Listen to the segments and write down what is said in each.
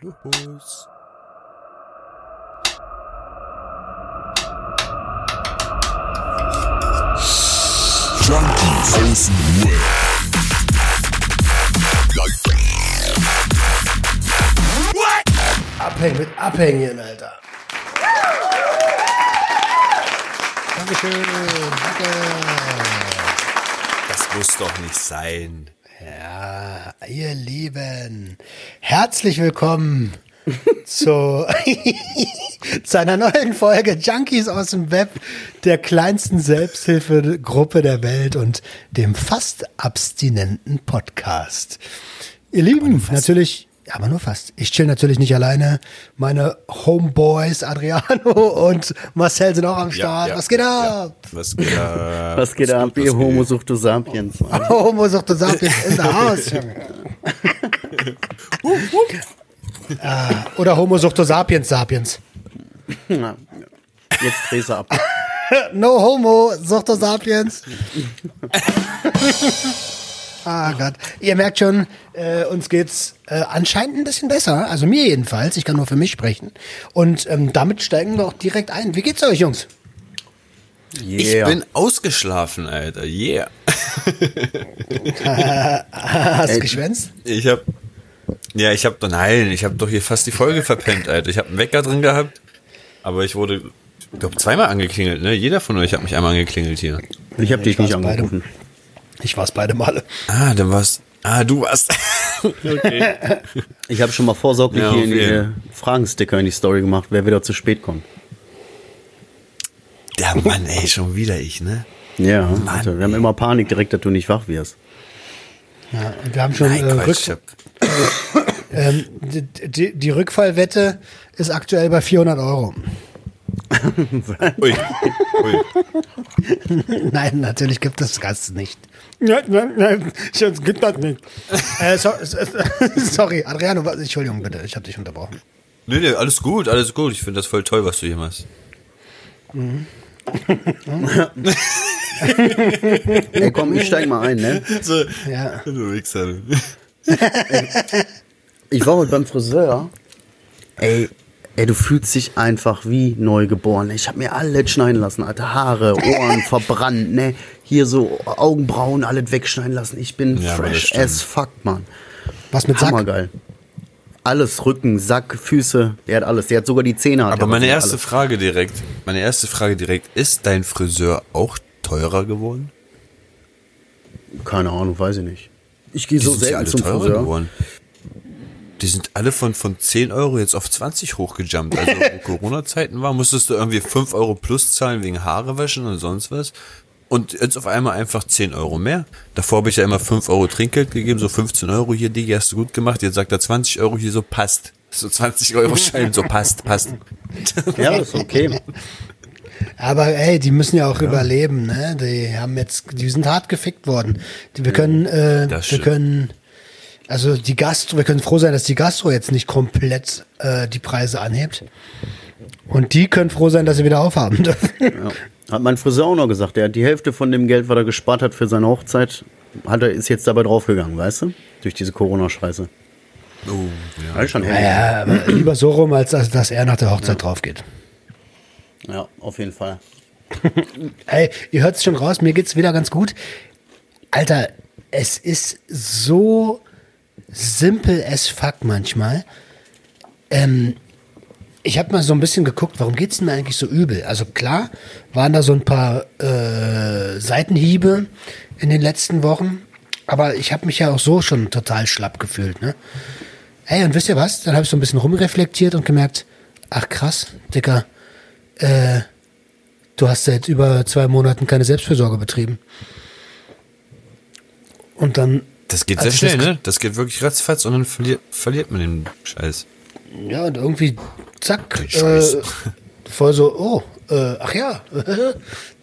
Los. Junkies aus dem Web. Abhängen mit Abhängen, Alter. Dankeschön. Danke. Das muss doch nicht sein. Ja, ihr Lieben, herzlich willkommen zu, zu einer neuen Folge Junkies aus dem Web, der kleinsten Selbsthilfegruppe der Welt und dem fast abstinenten Podcast. Ihr Lieben, natürlich, ja, aber nur fast. Ich chill natürlich nicht alleine. Meine Homeboys Adriano und Marcel sind auch am Start. Was geht ab? Was geht ab? Was geht ab, ihr Homo Suchto Sapiens? Homo sagt, in der Ah, Oder Homo suchto sapiens sapiens. Na, Jetzt drehst du ab. No Homo suchto sapiens. Ah Gott. Ihr merkt schon, äh, uns geht's äh, anscheinend ein bisschen besser. Also mir jedenfalls. Ich kann nur für mich sprechen. Und ähm, damit steigen wir auch direkt ein. Wie geht's euch, Jungs? Ich bin ausgeschlafen, Alter. Yeah. Hast Ey. geschwänzt? Ich hab. Ja, ich hab doch. Nein, ich hab doch hier fast die Folge verpennt, Alter. Ich hab einen Wecker drin gehabt. Aber ich wurde, ich glaube, zweimal angeklingelt, ne? Jeder von euch hat mich einmal angeklingelt hier. Ich habe dich Ich war's nicht beide. angerufen. Ich war's beide Male. Ah, dann war's. Ah, du warst. okay. Ich habe schon mal vorsorglich Ja, hier auf in die. Fragensticker in die Story gemacht, wer wieder zu spät kommt. Der Mann, ey, schon wieder ich, ne? Ja, also, wir haben immer Panik direkt, dass du nicht wach wirst. Ja, und wir haben schon Nein, äh, Rück, ähm, die, die, die Rückfallwette ist aktuell bei 400 Euro. ui, ui. Nein, natürlich gibt es das Ganze nicht. Nein, nein, nein, es gibt das nicht. äh, so, sorry, Adriano, was- Entschuldigung bitte, ich habe dich unterbrochen. Nee, nee, alles gut, alles gut. Ich finde das voll toll, was du hier machst. Ey, komm, ich steig mal ein, ne? So, Ja. du Wichser. Ich war heute beim Friseur. Ey, ey, du fühlst dich einfach wie neugeboren. Ich habe mir alles schneiden lassen, alte Haare, Ohren verbrannt, ne? Hier so Augenbrauen, alles wegschneiden lassen. Ich bin Ja, fresh as fuck, Mann. Was mit Sack? Alles, Rücken, Sack, Füße, der hat alles. Der hat sogar die Zähne. Aber er, meine er erste alles. Frage direkt, meine erste Frage direkt, ist dein Friseur auch teurer geworden? Keine Ahnung, weiß ich nicht. Ich gehe so selten alle zum teurer Friseur. geworden. Die sind alle von, von 10 Euro jetzt auf 20 hochgejumpt. Also wo Corona-Zeiten war, musstest du irgendwie 5 Euro plus zahlen wegen Haare waschen und sonst was. Und jetzt auf einmal einfach 10 Euro mehr. Davor habe ich ja immer 5 Euro Trinkgeld gegeben, so 15 Euro hier, Digi, hast du gut gemacht. Jetzt sagt er 20 Euro hier, so passt. So 20 Euro Schein, so passt, passt. Ja, ist okay. Aber ey, die müssen ja auch überleben, ne? Die haben jetzt, die sind hart gefickt worden. Die, wir können, äh, wir stimmt. können, also die Gastro, wir können froh sein, dass die Gastro jetzt nicht komplett äh, die Preise anhebt. Und die können froh sein, dass sie wieder aufhaben dürfen. Ja. Hat mein Friseur auch noch gesagt. Der hat die Hälfte von dem Geld, was er gespart hat für seine Hochzeit, hat er, ist jetzt dabei draufgegangen, weißt du? Durch diese Corona-Scheiße. Oh, ja. Das ist schon heftig. Ja, aber lieber so rum, als dass, dass er nach der Hochzeit drauf geht. Ja, auf jeden Fall. Ey, ihr hört es schon raus, mir geht's wieder ganz gut. Alter, es ist so simpel as fuck manchmal. Ähm, ich habe mal so ein bisschen geguckt, warum geht's denn mir eigentlich so übel? Also klar, waren da so ein paar äh, Seitenhiebe in den letzten Wochen, aber ich habe mich ja auch so schon total schlapp gefühlt, ne? Ey, und wisst ihr was? Dann habe ich so ein bisschen rumreflektiert und gemerkt, ach krass, Dicker, äh, du hast seit über zwei Monaten keine Selbstfürsorge betrieben. Und dann, Das geht sehr schnell, das- ne? Das geht wirklich ratzfatz und dann verliert, verliert man den Scheiß. Ja, und irgendwie, zack, äh, voll so, oh, äh, ach ja,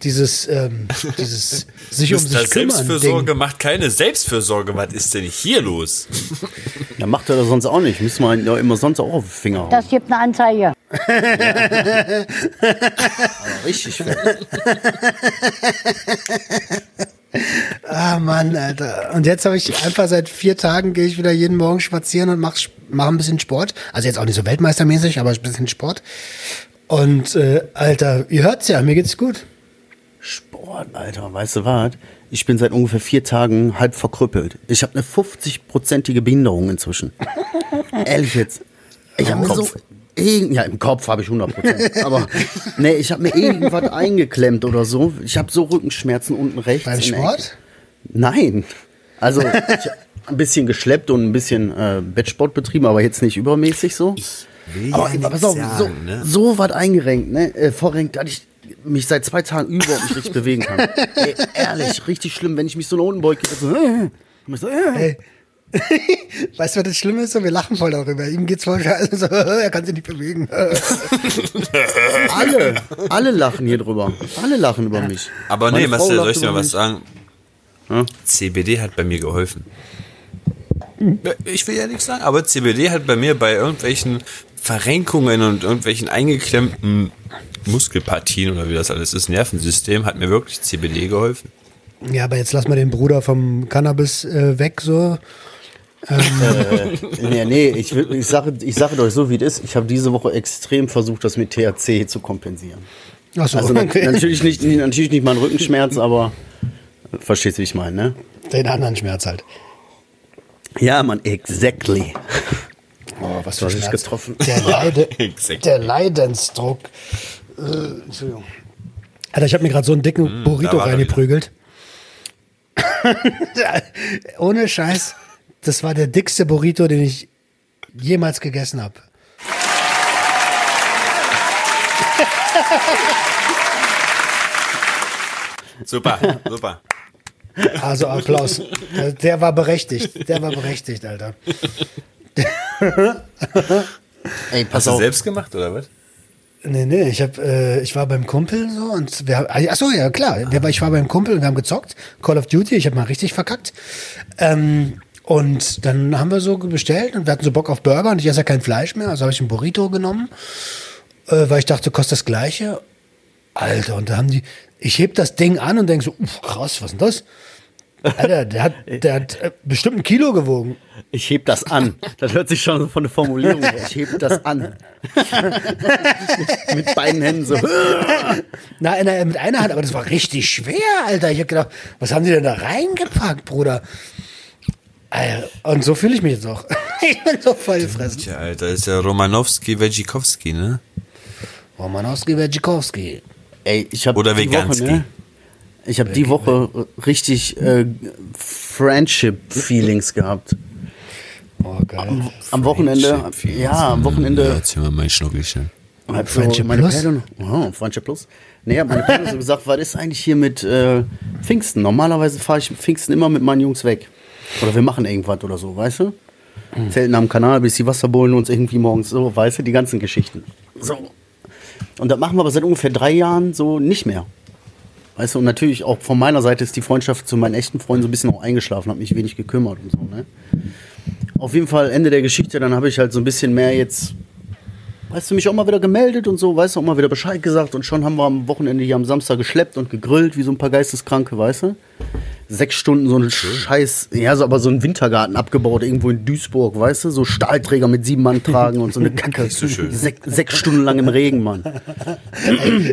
dieses, ähm, dieses sich um sich kümmern Selbstfürsorge Ding. macht keine Selbstfürsorge. Was ist denn hier los? Ja, macht er das sonst auch nicht. Müssen wir ja immer sonst auch auf den Finger hauen. Das gibt eine Anzeige. richtig. Ah Mann, Alter. Und jetzt habe ich einfach seit vier Tagen gehe ich wieder jeden Morgen spazieren und mach, mache ein bisschen Sport. Also jetzt auch nicht so weltmeistermäßig, aber ein bisschen Sport. Und äh, Alter, ihr hört's ja, mir geht's gut. Sport, Alter, weißt du was? Ich bin seit ungefähr vier Tagen halb verkrüppelt. Ich habe eine 50-prozentige Behinderung inzwischen. Ehrlich jetzt. Ich habe so. Irgend, ja, im Kopf habe ich 100 Prozent. Aber nee, ich habe mir irgendwas eingeklemmt oder so. Ich habe so Rückenschmerzen unten rechts. Beim. Sport? Nein. Also ich ein bisschen geschleppt und ein bisschen äh, Bettsport betrieben, aber jetzt nicht übermäßig so. Will Aber ja auf, so, sagen, ne? so was eingerenkt, ne? Äh, vorrenkt, dass ich mich seit zwei Tagen überhaupt nicht richtig bewegen kann. Ey, ehrlich, richtig schlimm, wenn ich mich so nach unten beuge. So, äh, ich so, äh. Ey. weißt du, was das Schlimme ist? So, wir lachen voll darüber. Ihm geht's voll scheiße. So, er kann sich nicht bewegen. Alle, alle lachen hier drüber. Alle lachen über mich. Aber Meine nee, Marcel, soll ich dir mal was sagen? Ja? CBD hat bei mir geholfen. Ich will ja nichts sagen, aber CBD hat bei mir bei irgendwelchen Verrenkungen und irgendwelchen eingeklemmten Muskelpartien oder wie das alles ist, Nervensystem, hat mir wirklich CBD geholfen. ja, aber jetzt lass mal den Bruder vom Cannabis äh, weg, so. Nee, nee, ich, ich, sage, ich sage euch so, wie es ist. Ich habe diese Woche extrem versucht, das mit THC zu kompensieren. Achso, Also na- okay. natürlich, nicht, natürlich nicht mein Rückenschmerz, aber verstehst du, wie ich meine, ne? Den anderen Schmerz halt. Ja, man, exactly. Oh, was Du für Schmerz. getroffen. Der, Leide, Exakt. der Leidensdruck. Äh, Entschuldigung. Alter, ich habe mir gerade so einen dicken Burrito war er reingeprügelt. Ohne Scheiß. Das war der dickste Burrito, den ich jemals gegessen habe. Super, super. Also Applaus. Der- war berechtigt. Der war berechtigt, Alter. Ey, pass Hast du auf. selbst gemacht oder was? Nee, nee, ich hab, äh, ich war beim Kumpel so und wir achso, ja klar, wir, ich war beim Kumpel und wir haben gezockt, Call of Duty, ich habe mal richtig verkackt. Ähm, und dann haben wir so bestellt und wir hatten so Bock auf Burger und ich esse ja kein Fleisch mehr, also habe ich einen Burrito genommen, äh, weil ich dachte, kostet das gleiche. Alter, und da haben die, ich heb das Ding an und denk so, uff, krass, was ist denn das? Alter, der hat, der hat äh, bestimmt ein Kilo gewogen. Ich heb das an. Das hört sich schon von der Formulierung her. Ich heb das an. mit, beiden Händen so. Na, na, mit einer Hand, aber das war richtig schwer, Alter. Ich hab gedacht, was haben die denn da reingepackt, Bruder? Alter, und so fühle ich mich jetzt auch. ich bin so voll gefressen. Tja, Alter, ist ja Romanowski, Wejcikowski, ne? Romanowski, Wedzikowski. Ey, ich habe Oder die Veganski. Woche, ne? Ich habe die Woche richtig äh, Friendship-Feelings gehabt. Oh, geil. Am Wochenende, Friendship-Feelings. ja, am Ja, Wochenende erzähl mal mein Schnuckelchen. Friendship meine Plus? Perle, oh, Friendship Plus. Nee, hat meine Perle so gesagt, was ist eigentlich hier mit äh, Pfingsten? Normalerweise fahre ich Pfingsten immer mit meinen Jungs weg. Oder wir machen irgendwas oder so, weißt du? Zelten am Kanal, bis die Wasserbohlen uns irgendwie morgens so, weißt du, die ganzen Geschichten. So. Und das machen wir aber seit ungefähr drei Jahren so nicht mehr. Weißt du, und natürlich auch von meiner Seite ist die Freundschaft zu meinen echten Freunden so ein bisschen auch eingeschlafen, hat mich wenig gekümmert und so, ne? Auf jeden Fall Ende der Geschichte, dann habe ich halt so ein bisschen mehr jetzt weißt du, mich auch mal wieder gemeldet und so, weißt du, auch mal wieder Bescheid gesagt und schon haben wir am Wochenende hier am Samstag geschleppt und gegrillt, wie so ein paar Geisteskranke, weißt du? Sechs Stunden so einen Scheiß, ja, so aber so einen Wintergarten abgebaut, irgendwo in Duisburg, weißt du? So Stahlträger mit sieben Mann tragen und so eine Kacke. so schön. Sech, sechs Stunden lang im Regen, Mann.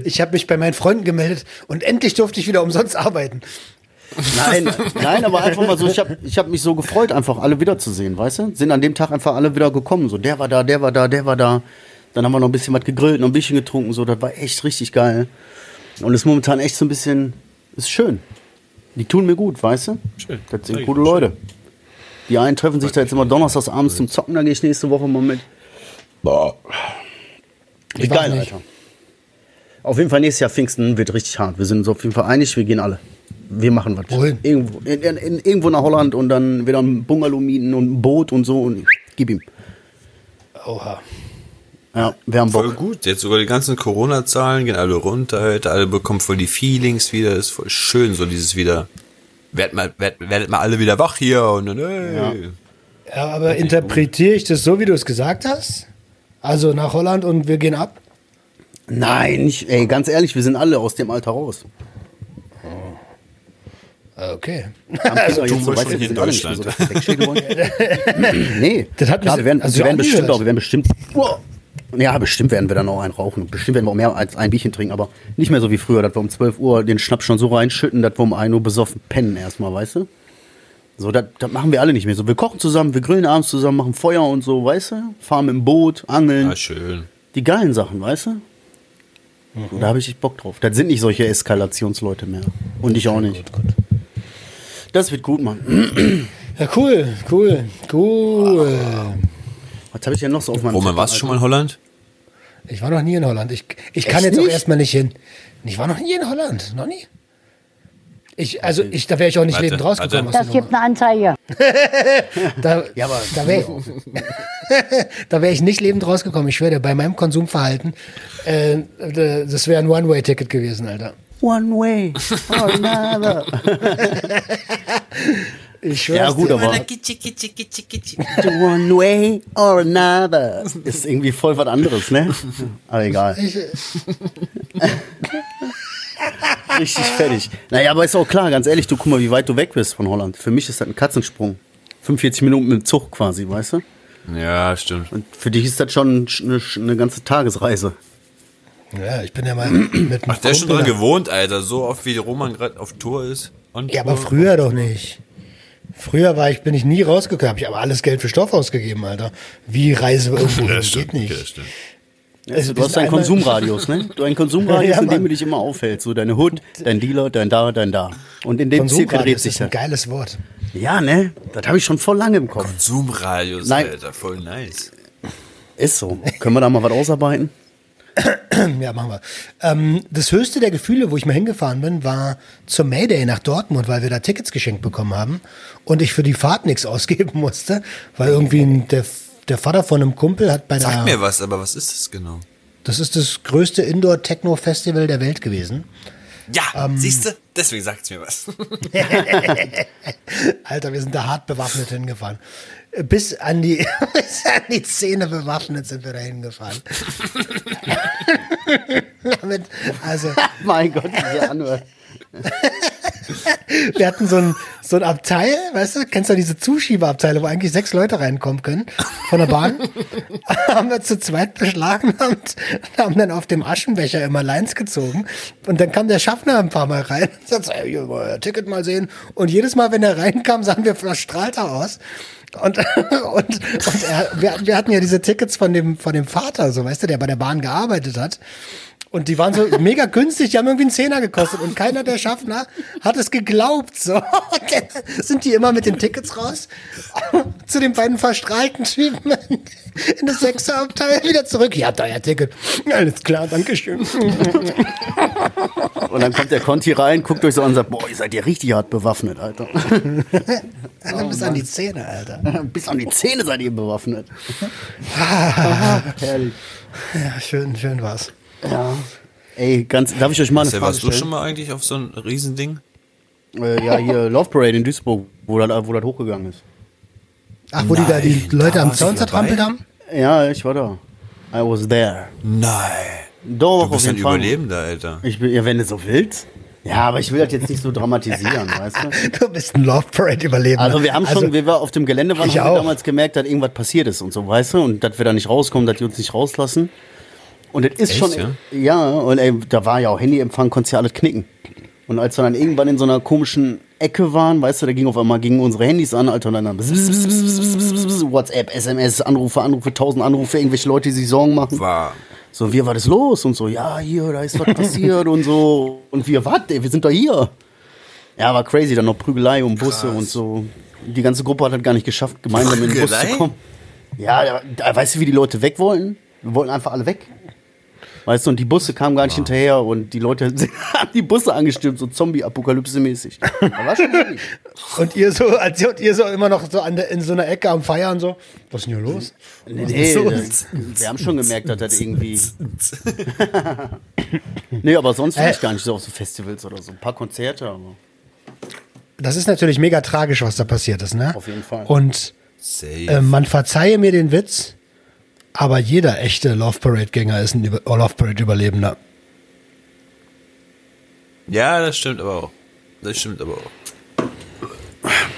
Ich habe mich bei meinen Freunden gemeldet und endlich durfte ich wieder umsonst arbeiten. Nein, nein, aber einfach mal so, ich habe ich hab mich so gefreut, einfach alle wiederzusehen, weißt du? Sind an dem Tag einfach alle wieder gekommen, so der war da, der war da, der war da. Dann haben wir noch ein bisschen was gegrillt, noch ein bisschen getrunken, so, das war echt richtig geil. Und ist momentan echt so ein bisschen, ist schön. Die tun mir gut, weißt du? Schön. Das sind gute gut, Leute. Die einen treffen sich da jetzt immer donnerstags abends zum Zocken, da gehe ich nächste Woche mal mit. Boah. Ich geil. Alter. Auf jeden Fall nächstes Jahr Pfingsten wird richtig hart. Wir sind uns auf jeden Fall einig, wir gehen alle. Wir machen was. Wohin? Irgendwo, in, in, in, irgendwo nach Holland und dann wieder ein Bungalow mieten und ein Boot und so und gib ihm. Oha. Ja, wir haben Voll Bock. gut. Jetzt sogar die ganzen Corona-Zahlen gehen alle runter, Alter. Alle bekommen voll die Feelings wieder. Ist voll schön, so dieses wieder. Werdet mal, werdet, werdet mal alle wieder wach hier und dann, ey. Ja. Ja, aber interpretiere ich das so, wie du es gesagt hast? Also nach Holland und wir gehen ab? Nein, nicht, ey, ganz ehrlich, wir sind alle aus dem Alter raus. Okay. Also, wir schon hier in Deutschland. nee, Das hat klar, mich- wir werden, also wir werden bestimmt auch, wir werden bestimmt, ja, bestimmt werden wir dann auch einen rauchen. Bestimmt werden wir auch mehr als ein Bierchen trinken, aber nicht mehr so wie früher, dass wir um 12 Uhr den Schnaps schon so reinschütten, dass wir um 1 Uhr besoffen pennen erstmal, weißt du? So, das, das machen wir alle nicht mehr so. Wir kochen zusammen, wir grillen abends zusammen, machen Feuer und so, weißt du? Fahren dem Boot, angeln. Ah, schön. Die geilen Sachen, weißt du? Mhm. Da habe ich echt Bock drauf. Das sind nicht solche Eskalationsleute mehr. Und ich auch nicht. Das wird gut, Mann. Ja, cool, cool, cool. Was habe ich denn noch so auf meinem Roman, Zettel, warst du schon mal Alter? in Holland? Ich war noch nie in Holland. Ich, ich kann Echt jetzt auch nicht? erstmal nicht hin. Ich war noch nie in Holland. Noch nie. Ich, also, ich, da wäre ich auch nicht Warte, lebend rausgekommen. Das gibt eine Anzeige. Da, Ja, aber da wäre da wär ich nicht lebend rausgekommen. Ich schwöre, dir, bei meinem Konsumverhalten, äh, das wäre ein One-Way-Ticket gewesen, Alter. One way or another. Ich ja, es gut, dir. aber one way or another ist irgendwie voll was anderes, ne? Aber egal. Ich, Richtig fertig. Naja, aber ist auch klar, ganz ehrlich, du guck mal, wie weit du weg bist von Holland. Für mich ist das ein Katzensprung. 45 Minuten mit dem Zug quasi, weißt du? Ja, stimmt. Und für dich ist das schon eine, eine ganze Tagesreise. ja, ich bin ja mal mit einem Ach, der ist schon dran gewohnt, Alter. So oft wie Roman gerade auf Tour ist. Ja, aber früher doch nicht. Früher war ich, bin ich nie rausgekommen. Hab ich aber alles Geld für Stoff ausgegeben, Alter. Wie Reise irgendwo hin? Ja, stimmt. Geht nicht. Das stimmt. Also, Du hast einen einmal- Konsumradius, ne? Du einen Konsumradius, Ja, in dem du dich immer aufhältst. So deine Hood, dein Dealer, dein da, dein da. Und in dem Zirkel dreht Konsumradius sich ist ein das. geiles Wort. Ja, ne? Das habe ich schon voll lange im Kopf. Zoom-Radius, Nein. Alter. Voll nice. Ist so. Können wir da mal was ausarbeiten? Ja, machen wir. Ähm, das höchste der Gefühle, wo ich mal hingefahren bin, war zur Mayday nach Dortmund, weil wir da Tickets geschenkt bekommen haben und ich für die Fahrt nichts ausgeben musste, weil irgendwie der, der Vater von einem Kumpel hat bei Sag der. mir was, aber was ist das genau? Das ist das größte Indoor-Techno-Festival der Welt gewesen. Ja, Ähm. siehst du? Deswegen sagt's mir was. Alter, wir sind da hart bewaffnet hingefahren. Bis an die, bis an die Zähne bewaffnet sind wir da hingefahren. Damit, also, mein Gott, diese anhört. wir hatten so ein, so ein Abteil, weißt du, kennst du diese Zuschieberabteile, wo eigentlich sechs Leute reinkommen können von der Bahn? haben wir zu zweit beschlagnahmt und haben dann auf dem Aschenbecher immer Lines gezogen. Und dann kam der Schaffner ein paar Mal rein und sagt, so, ey, hier, wollt ihr euer Ticket mal sehen. Und jedes Mal, wenn er reinkam, sahen wir verstrahlter aus. Und, und, und er, wir, wir hatten ja diese Tickets von dem, von dem Vater, so weißt du, der bei der Bahn gearbeitet hat. Und die waren so mega günstig, die haben irgendwie einen Zehner gekostet und keiner der Schaffner hat es geglaubt. So sind die immer mit den Tickets raus zu den beiden verstrahlten Typen in das Sechserabteil wieder zurück. Ihr habt euer Ticket. Alles klar, Dankeschön. Und dann kommt der Conti rein, guckt euch so an und sagt, boah, ihr seid ja richtig hart bewaffnet, Alter. Bis an die Zähne, Alter. Bis an die Zähne seid ihr bewaffnet. Aha, herrlich. Ja, schön, schön war's. Ja. Ey, ganz, darf ich euch mal eine Marcel, Frage warst du schon mal eigentlich auf so ein Riesending? Äh, ja, hier Love Parade in Duisburg, wo das, wo das hochgegangen ist. Ach, wo die da die Nein, Leute da am Zaun zertrampelt haben? Ja, ich war da. I was there. Nein. Doch, Du bist ein. Überlebender, Alter. Ich bin, ja, wenn du so willst. Ja, aber ich will das jetzt nicht so dramatisieren, weißt du? Du bist ein Love Parade Überlebender. Also wir haben schon, wir war auf dem Gelände waren, haben wir damals gemerkt, dass irgendwas passiert ist und so, weißt du? Und dass wir da nicht rauskommen, dass die uns nicht rauslassen. Und das ist Echt, schon, ja? ja, und ey, da war ja auch Handyempfang, konntest ja alles knicken. Und als wir dann irgendwann in so einer komischen Ecke waren, weißt du, da ging auf einmal gingen unsere Handys an, Alter, und dann WhatsApp, SMS, Anrufe, Anrufe, tausend Anrufe, irgendwelche Leute, die sich Sorgen machen. War. So, wie war das los? Und so, ja, hier, da ist was passiert und so. Und wir, was, ey, wir sind doch hier. Ja, war crazy, dann noch Prügelei um Busse Krass. und so. Die ganze Gruppe hat das gar nicht geschafft, gemeinsam in den Bus Prügelei? zu kommen. Ja, da, da, weißt du, wie die Leute weg wollten? Wir wollten einfach alle weg. Weißt du, und die Busse kamen gar nicht hinterher und die Leute haben die Busse angestürmt, so Zombie-Apokalypse-mäßig. Und ihr so, als ihr, und ihr so immer noch so an der, in so einer Ecke am Feiern so, was ist denn hier los? Nee, nee, So. wir haben schon gemerkt, dass das irgendwie. nee, aber sonst Äh. ich gar nicht so auf so Festivals oder so. Ein paar Konzerte, aber. Das ist natürlich mega tragisch, was da passiert ist, ne? Auf jeden Fall. Und äh, man verzeihe mir den Witz, aber jeder echte Love Parade-Gänger ist ein Über oh, Love Parade-Überlebender. ja, das stimmt aber auch. Das stimmt aber auch.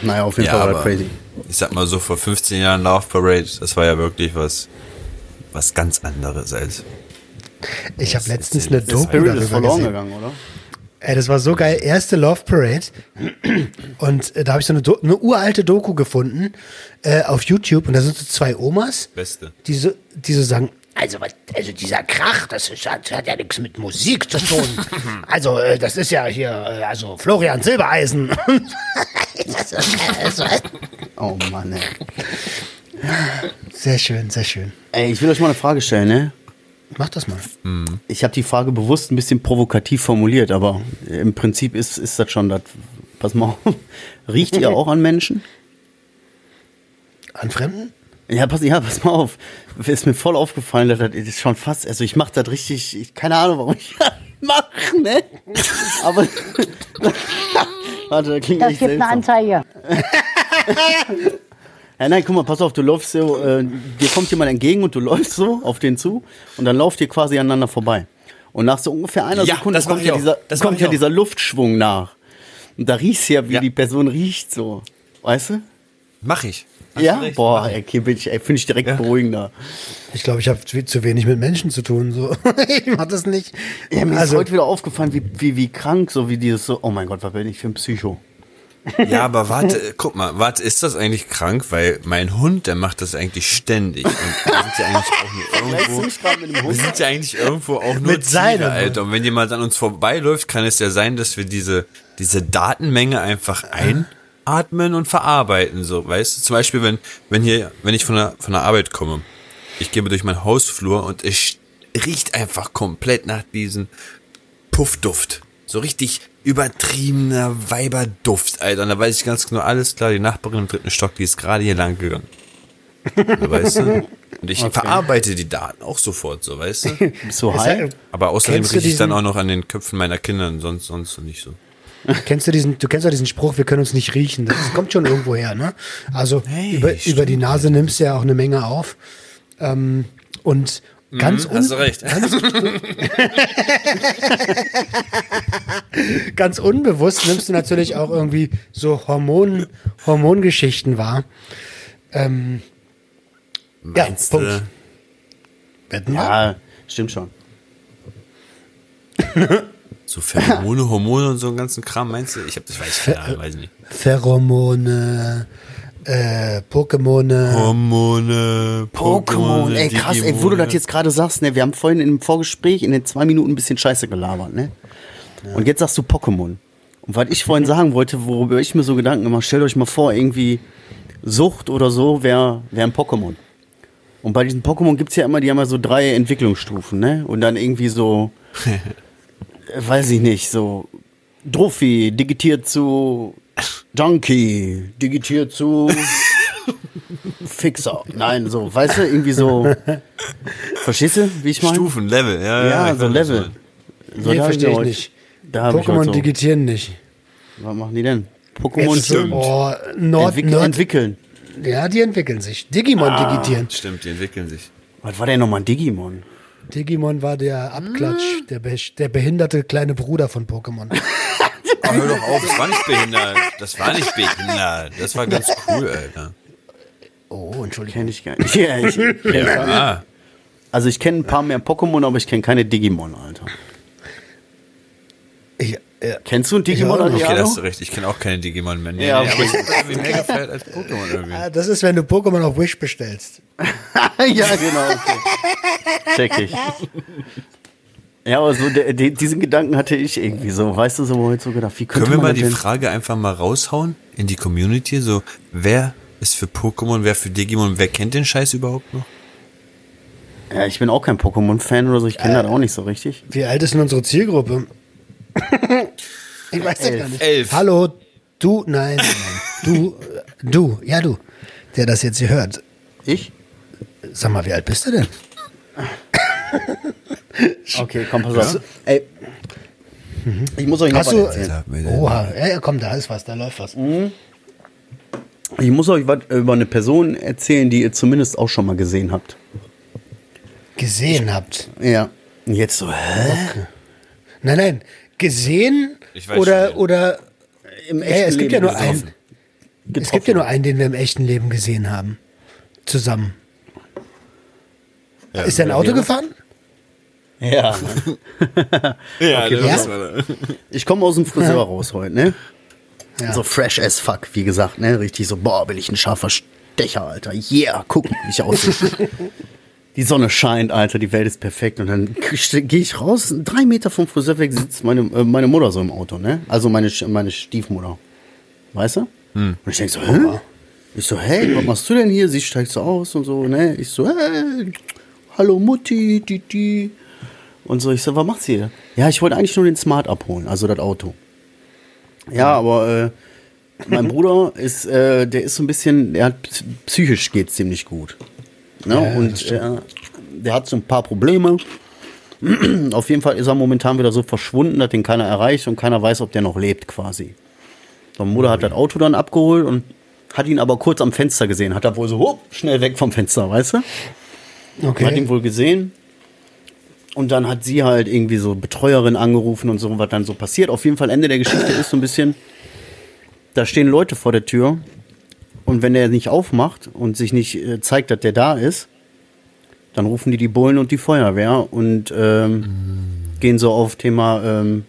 Naja, auf jeden Ja, Fall war crazy. ich sag mal so, vor 15 Jahren Love Parade, das war ja wirklich was, was ganz anderes als. Ich habe letztens eine Doku Spirit ist darüber verloren gesehen. gegangen, oder? Ey, das war so geil. Erste Love Parade. Und äh, da habe ich so eine, Do eine uralte Doku gefunden äh, auf YouTube. Und da sind so zwei Omas, Beste. die so, die so sagen, also, was, also dieser Krach, das ist, hat, hat ja nichts mit Musik zu tun. Also, äh, das ist ja hier, äh, also Florian Silbereisen. Das ist so- Oh Mann, ey. sehr schön, sehr schön. Ey, ich will euch mal eine Frage stellen, ne? Mach das mal. Ich habe die Frage bewusst ein bisschen provokativ formuliert, aber im Prinzip ist, ist das schon das. Pass mal auf. Riecht ihr auch an Menschen? An Fremden? Ja, pass, ja, pass mal auf. Ist mir voll aufgefallen, dass das ist schon fast, also ich mach das richtig, ich, keine Ahnung, warum ich das mache, ne? Aber, warte, da klingt Das echt gibt eine seltsam. Anzeige. Ja, nein, guck mal, pass auf, du läufst so, äh, dir kommt jemand entgegen und du läufst so auf den zu und dann lauft ihr quasi aneinander vorbei. Und nach so ungefähr einer Ja, Sekunde kommt ja, dieser, kommt ja dieser Luftschwung nach. Und da riechst du ja, wie Ja. die Person riecht, so. Weißt du? Mach ich. Hast ja? recht, Boah, ey, okay, bin ich, ey, finde ich direkt Ja. beruhigender. Ich glaube, ich habe zu wenig mit Menschen zu tun. So. ich mach das nicht. Ja, mir ist also, heute wieder aufgefallen, wie, wie, wie krank, so wie dieses so, oh mein Gott, was bin ich für ein Psycho? Ja, aber warte, guck mal, warte, ist das eigentlich krank? Weil mein Hund, der macht das eigentlich ständig. Und wir sind ja eigentlich auch nur irgendwo. Wir sind ja eigentlich irgendwo auch nur Mit Tiere. Alter. Und wenn jemand an uns vorbeiläuft, kann es ja sein, dass wir diese, diese Datenmenge einfach einatmen und verarbeiten, so, weißt du? Zum Beispiel, wenn, wenn hier, wenn ich von der, von der Arbeit komme, ich gehe durch meinen Hausflur und es riecht einfach komplett nach diesem Puffduft. So richtig übertriebener Weiberduft, Alter. Und da weiß ich ganz genau, alles klar, die Nachbarin im dritten Stock, die ist gerade hier lang gegangen. Weißt du? Und ich verarbeite die Daten auch sofort, so, weißt du? Es- high? Aber außerdem Kennst du rieche ich dann auch noch an den Köpfen meiner Kinder und sonst, sonst nicht so. Kennst du diesen, du kennst ja diesen Spruch, wir können uns nicht riechen. Das kommt schon irgendwo her, ne? Also Hey, über, stimmt. über die Nase nimmst du ja auch eine Menge auf. Ähm, und ganz, un Hast du recht. ganz unbewusst nimmst du natürlich auch irgendwie so Hormon, Hormongeschichten wahr. Ähm, ja, Meinst Punkt. du? Wetten? Ja, stimmt schon. So Pheromone, Hormone und so einen ganzen Kram, meinst du? Ich hab das weiß, keine Ahnung, weiß ich nicht. Pheromone, äh, Pokémone. Hormone, Pokémon, ey krass, ey, wo du das jetzt gerade sagst, ne, wir haben vorhin im Vorgespräch in den zwei Minuten ein bisschen Scheiße gelabert, ne? Und jetzt sagst du Pokémon. Und was ich vorhin sagen wollte, worüber ich mir so Gedanken gemacht, stellt euch mal vor, irgendwie Sucht oder so wäre wär ein Pokémon. Und bei diesen Pokémon gibt's ja immer, die haben ja so drei Entwicklungsstufen, ne? Und dann irgendwie so, äh, weiß ich nicht, so Druffi digitiert zu Junkie, digitiert zu Fixer. Nein, so, weißt du, irgendwie so. Verstehst du, wie ich meine? Stufen, Level, ja. Ja, ich so Level. So, nee, verstehe ich nicht. Da ich Pokémon so, digitieren nicht. Was machen die denn? Pokémon stimmt. oh, Nord, Entwick Nord, entwickeln. ja, die entwickeln sich. Digimon Ah. digitieren. Stimmt, die entwickeln sich. Was war denn nochmal ein Digimon? Digimon war der Abklatsch, der, be der behinderte kleine Bruder von Pokémon. Oh, hör doch auf, das war nicht behindert. Das war nicht behindert. Das war ganz cool, Alter. Oh, Entschuldigung. Kenn ich gar nicht. Ja, ich, Ja. also ich kenne ein paar mehr Pokémon, aber ich kenne keine Digimon, Alter. Ich, äh, Kennst du ein Digimon, nicht. Okay, Adriano? hast du recht. Ich kenne auch keine Digimon mehr. Nee, Ja, nee, okay. aber ich irgendwie mehr gefällt als Pokémon irgendwie. ah, das ist, wenn du Pokémon auf Wish bestellst. ja, genau. Okay. Check ich. Ja, aber so der, die, diesen Gedanken hatte ich irgendwie so, weißt du, so heute so gedacht, wie Können wir man mal das die denn? Frage einfach mal raushauen in die Community? So, wer ist für Pokémon, wer für Digimon, wer kennt den Scheiß überhaupt noch? Ja, ich bin auch kein Pokémon-Fan oder so, ich kenne das auch nicht so richtig. Wie alt ist denn unsere Zielgruppe? ich weiß ja gar nicht. Elf. Hallo, du, nein, nein, du, äh, du, ja du, der das jetzt hier hört. Ich? Sag mal, wie alt bist du denn? Okay, komm, pass auf. Ey, ich muss euch noch Hast was du, erzählen. Oha, ja, komm, da ist was, da läuft was. Ich muss euch was über eine Person erzählen, die ihr zumindest auch schon mal gesehen habt. Gesehen habt. Ja. Und jetzt so, hä? Nein, nein, gesehen Ich weiß oder, schon, oder, Im äh, es gibt ja nur einen. Es gibt ja nur einen, den wir im echten Leben gesehen haben. Zusammen. Ja, ist er ein Auto gefahren? Ja. Ja, Okay, das ja. Ich komme aus dem Friseur raus heute, ne? Ja. So fresh as fuck, wie gesagt, ne? Richtig so, boah, bin ich ein scharfer Stecher, Alter. Yeah, guck, wie ich aussehe. die Sonne scheint, Alter, die Welt ist perfekt. Und dann gehe ich raus, drei Meter vom Friseur weg sitzt meine, äh, meine Mutter so im Auto, ne? Also meine, meine Stiefmutter. Weißt du? Und ich denk so, hä? Ich so, hey, was machst du denn hier? Sie steigt so aus und so, ne? Ich so, hey, hallo Mutti, Titi. Und so, ich so, was macht sie denn? Ja, ich wollte eigentlich nur den Smart abholen, also das Auto. Ja, aber äh, mein Bruder ist, äh, der ist so ein bisschen, der hat psy- psychisch geht's ziemlich gut. Ne? Ja, und äh, der hat so ein paar Probleme. Auf jeden Fall ist er momentan wieder so verschwunden, dass den keiner erreicht und keiner weiß, ob der noch lebt quasi. Meine Mutter hat das Auto dann abgeholt und hat ihn aber kurz am Fenster gesehen. Hat er wohl so hup, schnell weg vom Fenster, weißt du? Hat ihn Okay. wohl gesehen. Und dann hat sie halt irgendwie so Betreuerin angerufen und so, was dann so passiert. Auf jeden Fall Ende der Geschichte ist so ein bisschen, da stehen Leute vor der Tür und wenn der nicht aufmacht und sich nicht äh, zeigt, dass der da ist, dann rufen die die Bullen und die Feuerwehr und ähm, gehen so auf Thema, ähm,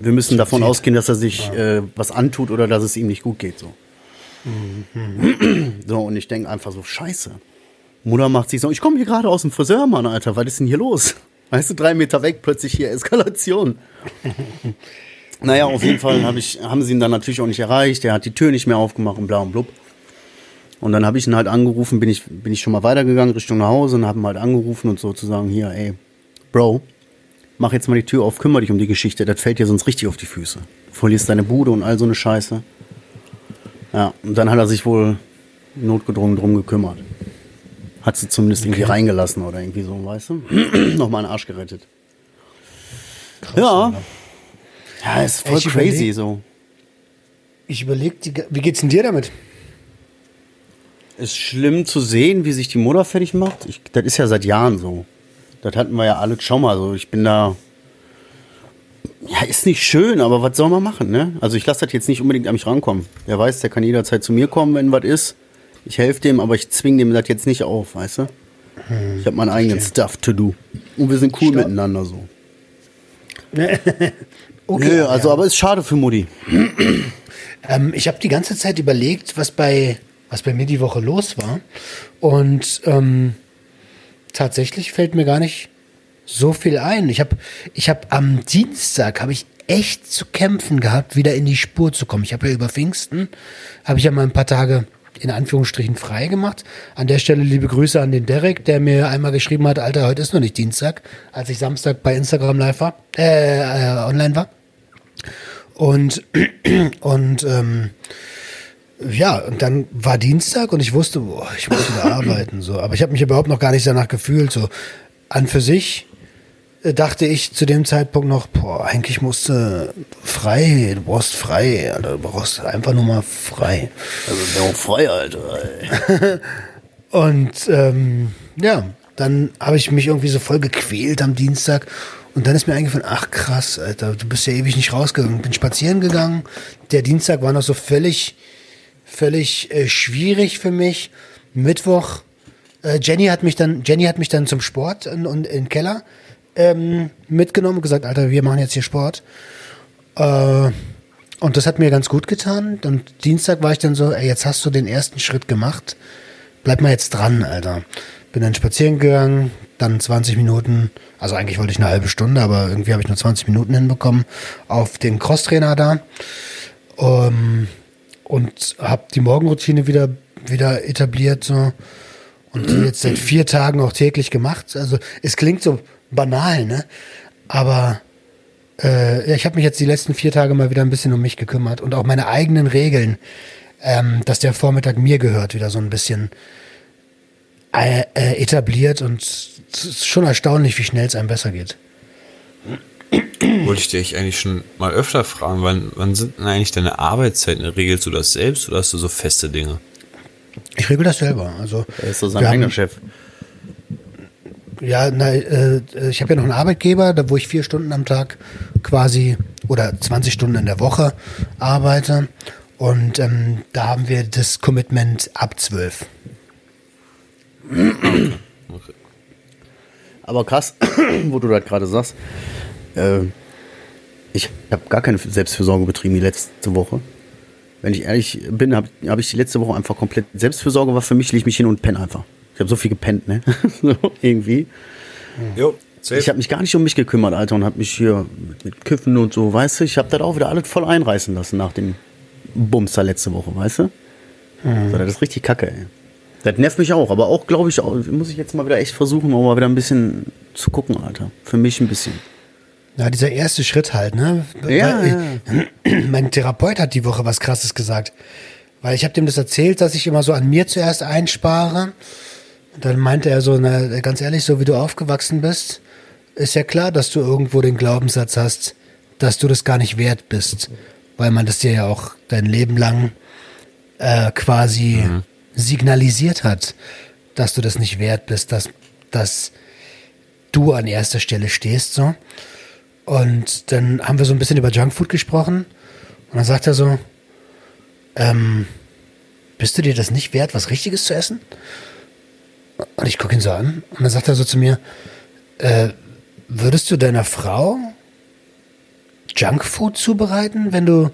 wir müssen davon ausgehen, dass er sich äh, was antut oder dass es ihm nicht gut geht. So, so und ich denke einfach so, scheiße. Mutter macht sich so, ich komme hier gerade aus dem Friseur, Mann, Alter, was ist denn hier los? Weißt du, drei Meter weg, plötzlich hier Eskalation. naja, auf jeden Fall hab ich, haben sie ihn dann natürlich auch nicht erreicht. Er hat die Tür nicht mehr aufgemacht und bla und blub. Und dann habe ich ihn halt angerufen, bin ich, bin ich schon mal weitergegangen Richtung nach Hause und habe ihn halt angerufen und sozusagen hier, ey, Bro, mach jetzt mal die Tür auf, kümmere dich um die Geschichte, das fällt dir sonst richtig auf die Füße. Du verlierst deine Bude und all so eine Scheiße. Ja, und dann hat er sich wohl notgedrungen drum gekümmert. Hat sie zumindest irgendwie reingelassen oder irgendwie so, weißt du? Nochmal einen Arsch gerettet. ja. Ja, ist voll Ich crazy überleg- so. Ich überlege, wie geht's denn dir damit? Ist schlimm zu sehen, wie sich die Mutter fertig macht. Ich, das ist ja seit Jahren so. Das hatten wir ja alle schon mal so. Ich bin da. Ja, ist nicht schön, aber was soll man machen, ne? Also ich lasse das jetzt nicht unbedingt an mich rankommen. Der weiß, der kann jederzeit zu mir kommen, wenn was ist. Ich helfe dem, aber ich zwinge dem das jetzt nicht auf, weißt du? Ich habe meinen eigenen Stuff to do. Und wir sind cool Stopp. miteinander so. Okay. Nö, also aber ist schade für Mutti. Ähm, ich habe die ganze Zeit überlegt, was bei, was bei mir die Woche los war. Und ähm, tatsächlich fällt mir gar nicht so viel ein. Ich habe ich hab am Dienstag habe ich echt zu kämpfen gehabt, wieder in die Spur zu kommen. Ich habe ja über Pfingsten, habe ich ja mal ein paar Tage in Anführungsstrichen frei gemacht. An der Stelle liebe Grüße an den Derek, der mir einmal geschrieben hat, Alter, heute ist noch nicht Dienstag, als ich Samstag bei Instagram live war, äh, äh online war. Und, und ähm, ja, und dann war Dienstag und ich wusste, boah, ich muss wieder arbeiten. So. Aber ich habe mich überhaupt noch gar nicht danach gefühlt. So an für sich dachte ich zu dem Zeitpunkt noch, boah, eigentlich musst du frei, du brauchst frei, Alter, du brauchst einfach nur mal frei. Also auch frei, Alter. Und ähm, ja, dann habe ich mich irgendwie so voll gequält am Dienstag. Und dann ist mir eingefallen, ach krass, Alter, du bist ja ewig nicht rausgegangen. Bin spazieren gegangen. Der Dienstag war noch so völlig, völlig äh, schwierig für mich. Mittwoch, äh, Jenny hat mich dann, Jenny hat mich dann zum Sport und in, in den Keller ähm, mitgenommen und gesagt, Alter, wir machen jetzt hier Sport. Äh, und das hat mir ganz gut getan. Und Dienstag war ich dann so, ey, jetzt hast du den ersten Schritt gemacht. Bleib mal jetzt dran, Alter. Bin dann spazieren gegangen, dann 20 Minuten, also eigentlich wollte ich eine halbe Stunde, aber irgendwie habe ich nur 20 Minuten hinbekommen auf den Crosstrainer da. Ähm, und habe die Morgenroutine wieder, wieder etabliert so. Und die jetzt seit vier Tagen auch täglich gemacht. Also es klingt so banal, ne? Aber äh, ja, ich habe mich jetzt die letzten vier Tage mal wieder ein bisschen um mich gekümmert und auch meine eigenen Regeln, ähm, dass der Vormittag mir gehört, wieder so ein bisschen äh, äh, etabliert und es ist schon erstaunlich, wie schnell es einem besser geht. Wollte ich dich eigentlich schon mal öfter fragen, wann, wann sind denn eigentlich deine Arbeitszeiten? Regelst du das selbst oder hast du so feste Dinge? Ich regel das selber. Also Er ist so sein eigener haben- Chef. Ja, na, äh, ich habe ja noch einen Arbeitgeber, da wo ich vier Stunden am Tag quasi oder 20 Stunden in der Woche arbeite. Und ähm, da haben wir das Commitment ab 12. Aber krass, wo du das gerade sagst, äh, ich habe gar keine Selbstfürsorge betrieben die letzte Woche. Wenn ich ehrlich bin, habe hab ich die letzte Woche einfach komplett Selbstfürsorge war für mich, lege ich mich hin und penne einfach. Ich habe so viel gepennt, ne? so, irgendwie. Jo, Ich habe mich gar nicht um mich gekümmert, Alter, und habe mich hier mit, Kiffen und so, weißt du, ich habe das auch wieder alles voll einreißen lassen nach dem Bums da letzte Woche, weißt du? So, das ist richtig kacke, ey. Das nervt mich auch, aber auch, glaube ich, auch, muss ich jetzt mal wieder echt versuchen, mal wieder ein bisschen zu gucken, Alter. Für mich ein bisschen. Ja, dieser erste Schritt halt, ne? Ja, ich, Mein Therapeut hat die Woche was Krasses gesagt. Weil ich habe dem das erzählt, dass ich immer so an mir zuerst einspare. Dann meinte er so, na, ganz ehrlich, so wie du aufgewachsen bist, ist ja klar, dass du irgendwo den Glaubenssatz hast, dass du das gar nicht wert bist. Weil man das dir ja auch dein Leben lang äh, quasi signalisiert hat, dass du das nicht wert bist, dass, dass du an erster Stelle stehst, so. Und dann haben wir so ein bisschen über Junkfood gesprochen. Und dann sagt er so, ähm, bist du dir das nicht wert, was Richtiges zu essen? Und ich gucke ihn so an. Und dann sagt er so zu mir, äh, würdest du deiner Frau Junkfood zubereiten, wenn du,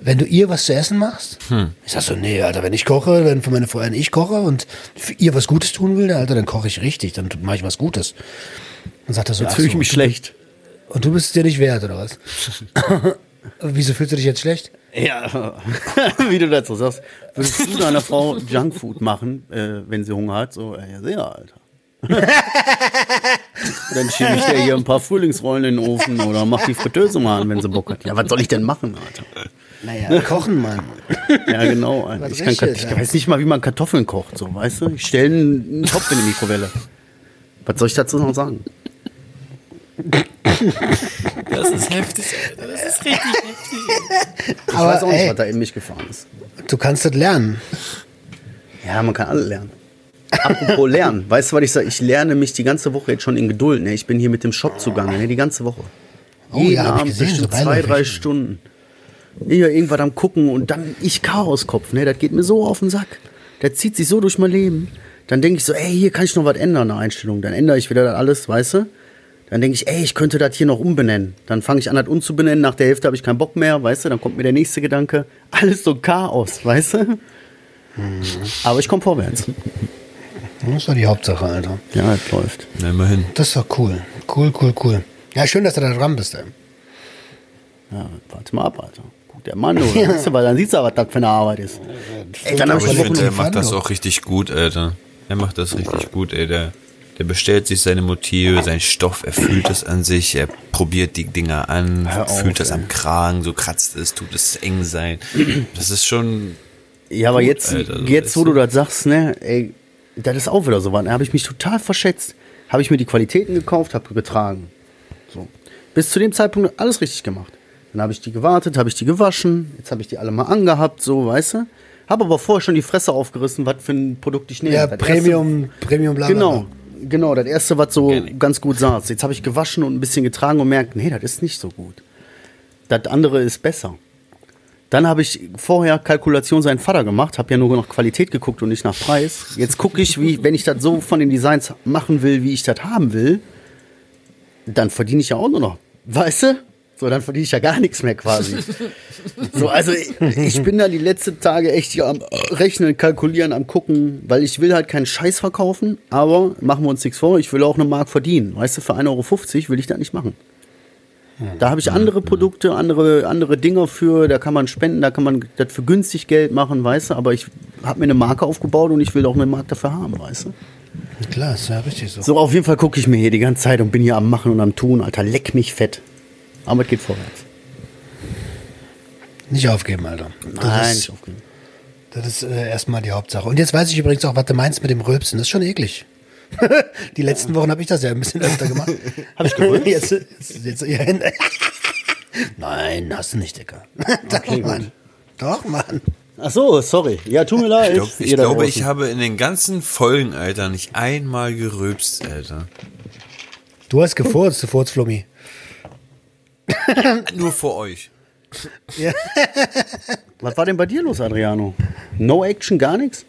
wenn du ihr was zu essen machst? Ich sag so, nee, Alter, wenn ich koche, wenn für meine Freundin ich koche und für ihr was Gutes tun will, Alter, dann koche ich richtig, dann mache ich was Gutes. Dann sagt er so, Jetzt fühle ich so, mich schlecht. und du bist es dir nicht wert, oder was? Wieso fühlst du dich jetzt schlecht? Ja, wie du dazu sagst. Würdest du deiner Frau Junkfood machen, äh, wenn sie Hunger hat? So, äh, ja, sehr, Alter. Dann schiebe ich dir hier ein paar Frühlingsrollen in den Ofen oder mach die Fritteuse mal an, wenn sie Bock hat. Ja, was soll ich denn machen, Alter? Naja, kochen, Mann. Ja, genau. Alter. Ich, kann, ich weiß nicht mal, wie man Kartoffeln kocht, so, weißt du? Ich stelle einen Topf in die Mikrowelle. Was soll ich dazu noch sagen? Das ist heftig, Alter. Das ist richtig heftig. Ich Aber, weiß auch nicht, ey. was da in mich gefahren ist. Du kannst das lernen. Ja, man kann alle lernen. Apropos lernen, weißt du, was ich sage? Ich lerne mich die ganze Woche jetzt schon in Geduld. Ne? Ich bin hier mit dem Shop zugange, ne? die ganze Woche. Oh, Jeden ja, Abend gesehen, bestimmt so zwei, drei Stunden. Hier irgendwas am Gucken und dann ich Chaoskopf. Ne? Das geht mir so auf den Sack. Das zieht sich so durch mein Leben. Dann denke ich so, ey, hier kann ich noch was ändern, eine Einstellung. Dann ändere ich wieder alles, weißt du? Dann denke ich, ey, ich könnte das hier noch umbenennen. Dann fange ich an, das umzubenennen. Nach der Hälfte habe ich keinen Bock mehr, weißt du? Dann kommt mir der nächste Gedanke. Alles so Chaos, weißt du? Aber ich komme vorwärts. Das ist doch die Hauptsache, Alter. Ja, es läuft. Na, immerhin. Das ist doch cool. Cool, cool, cool. Ja, schön, dass du da dran bist, ey. Ja, warte mal ab, Alter. Guck der Mann, oder? Weißt du, weil dann siehst du, was das für eine Arbeit ist. Ey, dann hab ich ich finde, er macht das auch richtig gut, Alter. Er macht das richtig gut, ey. Der, der bestellt sich seine Motive, seinen Stoff, er fühlt es an sich, er probiert die Dinger an, auf, fühlt das ey. am Kragen, so kratzt es, tut es eng sein. Das ist schon, Ja, aber Gut, jetzt, Alter, so jetzt, wo du. das sagst, ne, ey, das ist auch wieder so was. Da habe ich mich total verschätzt. Habe ich mir die Qualitäten gekauft, habe getragen. So. Bis zu dem Zeitpunkt alles richtig gemacht. Dann habe ich die gewartet, habe ich die gewaschen, jetzt habe ich die alle mal angehabt, so, weißt du? Habe aber vorher schon die Fresse aufgerissen, was für ein Produkt ich nehme. Ja, Das Premium, Premium, bla, bla, Genau, genau, das erste, was so Organic. ganz gut saß. Jetzt habe ich gewaschen und ein bisschen getragen und merkt, nee, das ist nicht so gut. Das andere ist besser. Dann habe ich vorher Kalkulation seinen Vater gemacht, habe ja nur nach Qualität geguckt und nicht nach Preis. Jetzt gucke ich, wie, wenn ich das so von den Designs machen will, wie ich das haben will, dann verdiene ich ja auch nur noch. Weißt du? So, dann verdiene ich ja gar nichts mehr quasi. So, also ich, ich bin da die letzten Tage echt hier am Rechnen, Kalkulieren, am Gucken, weil ich will halt keinen Scheiß verkaufen, aber machen wir uns nichts vor, ich will auch eine Mark verdienen. Weißt du, für 1,50 Euro will ich das nicht machen. Da habe ich andere Produkte, andere, andere Dinger für, da kann man spenden, da kann man das für günstig Geld machen, weißt du, aber ich habe mir eine Marke aufgebaut und ich will auch eine Marke dafür haben, weißt du. Klar, ist ja richtig so. So, auf jeden Fall gucke ich mir hier die ganze Zeit und bin hier am Machen und am Tun, Alter, leck mich fett. Aber es geht vorwärts. Nicht aufgeben, Alter. Das Nein, ist, nicht aufgeben. das ist äh, erstmal die Hauptsache. Und jetzt weiß ich übrigens auch, was du meinst mit dem Rülpsen. Das ist schon eklig. die letzten Wochen habe ich das ja ein bisschen öfter gemacht. Hab ich gerülpst? jetzt, jetzt, jetzt, ja, Nein, hast du nicht, Dicker. Doch, Mann. Doch, Mann. Ach so, sorry. Ja, tut mir leid. ich, glaub, ich glaube, draußen. ich habe in den ganzen Folgen, Alter, nicht einmal gerülpst, Alter. Du hast gefurzt, du Furzflummi. Nur vor euch. Ja. Was war denn bei dir los, Adriano? No Action, gar nichts?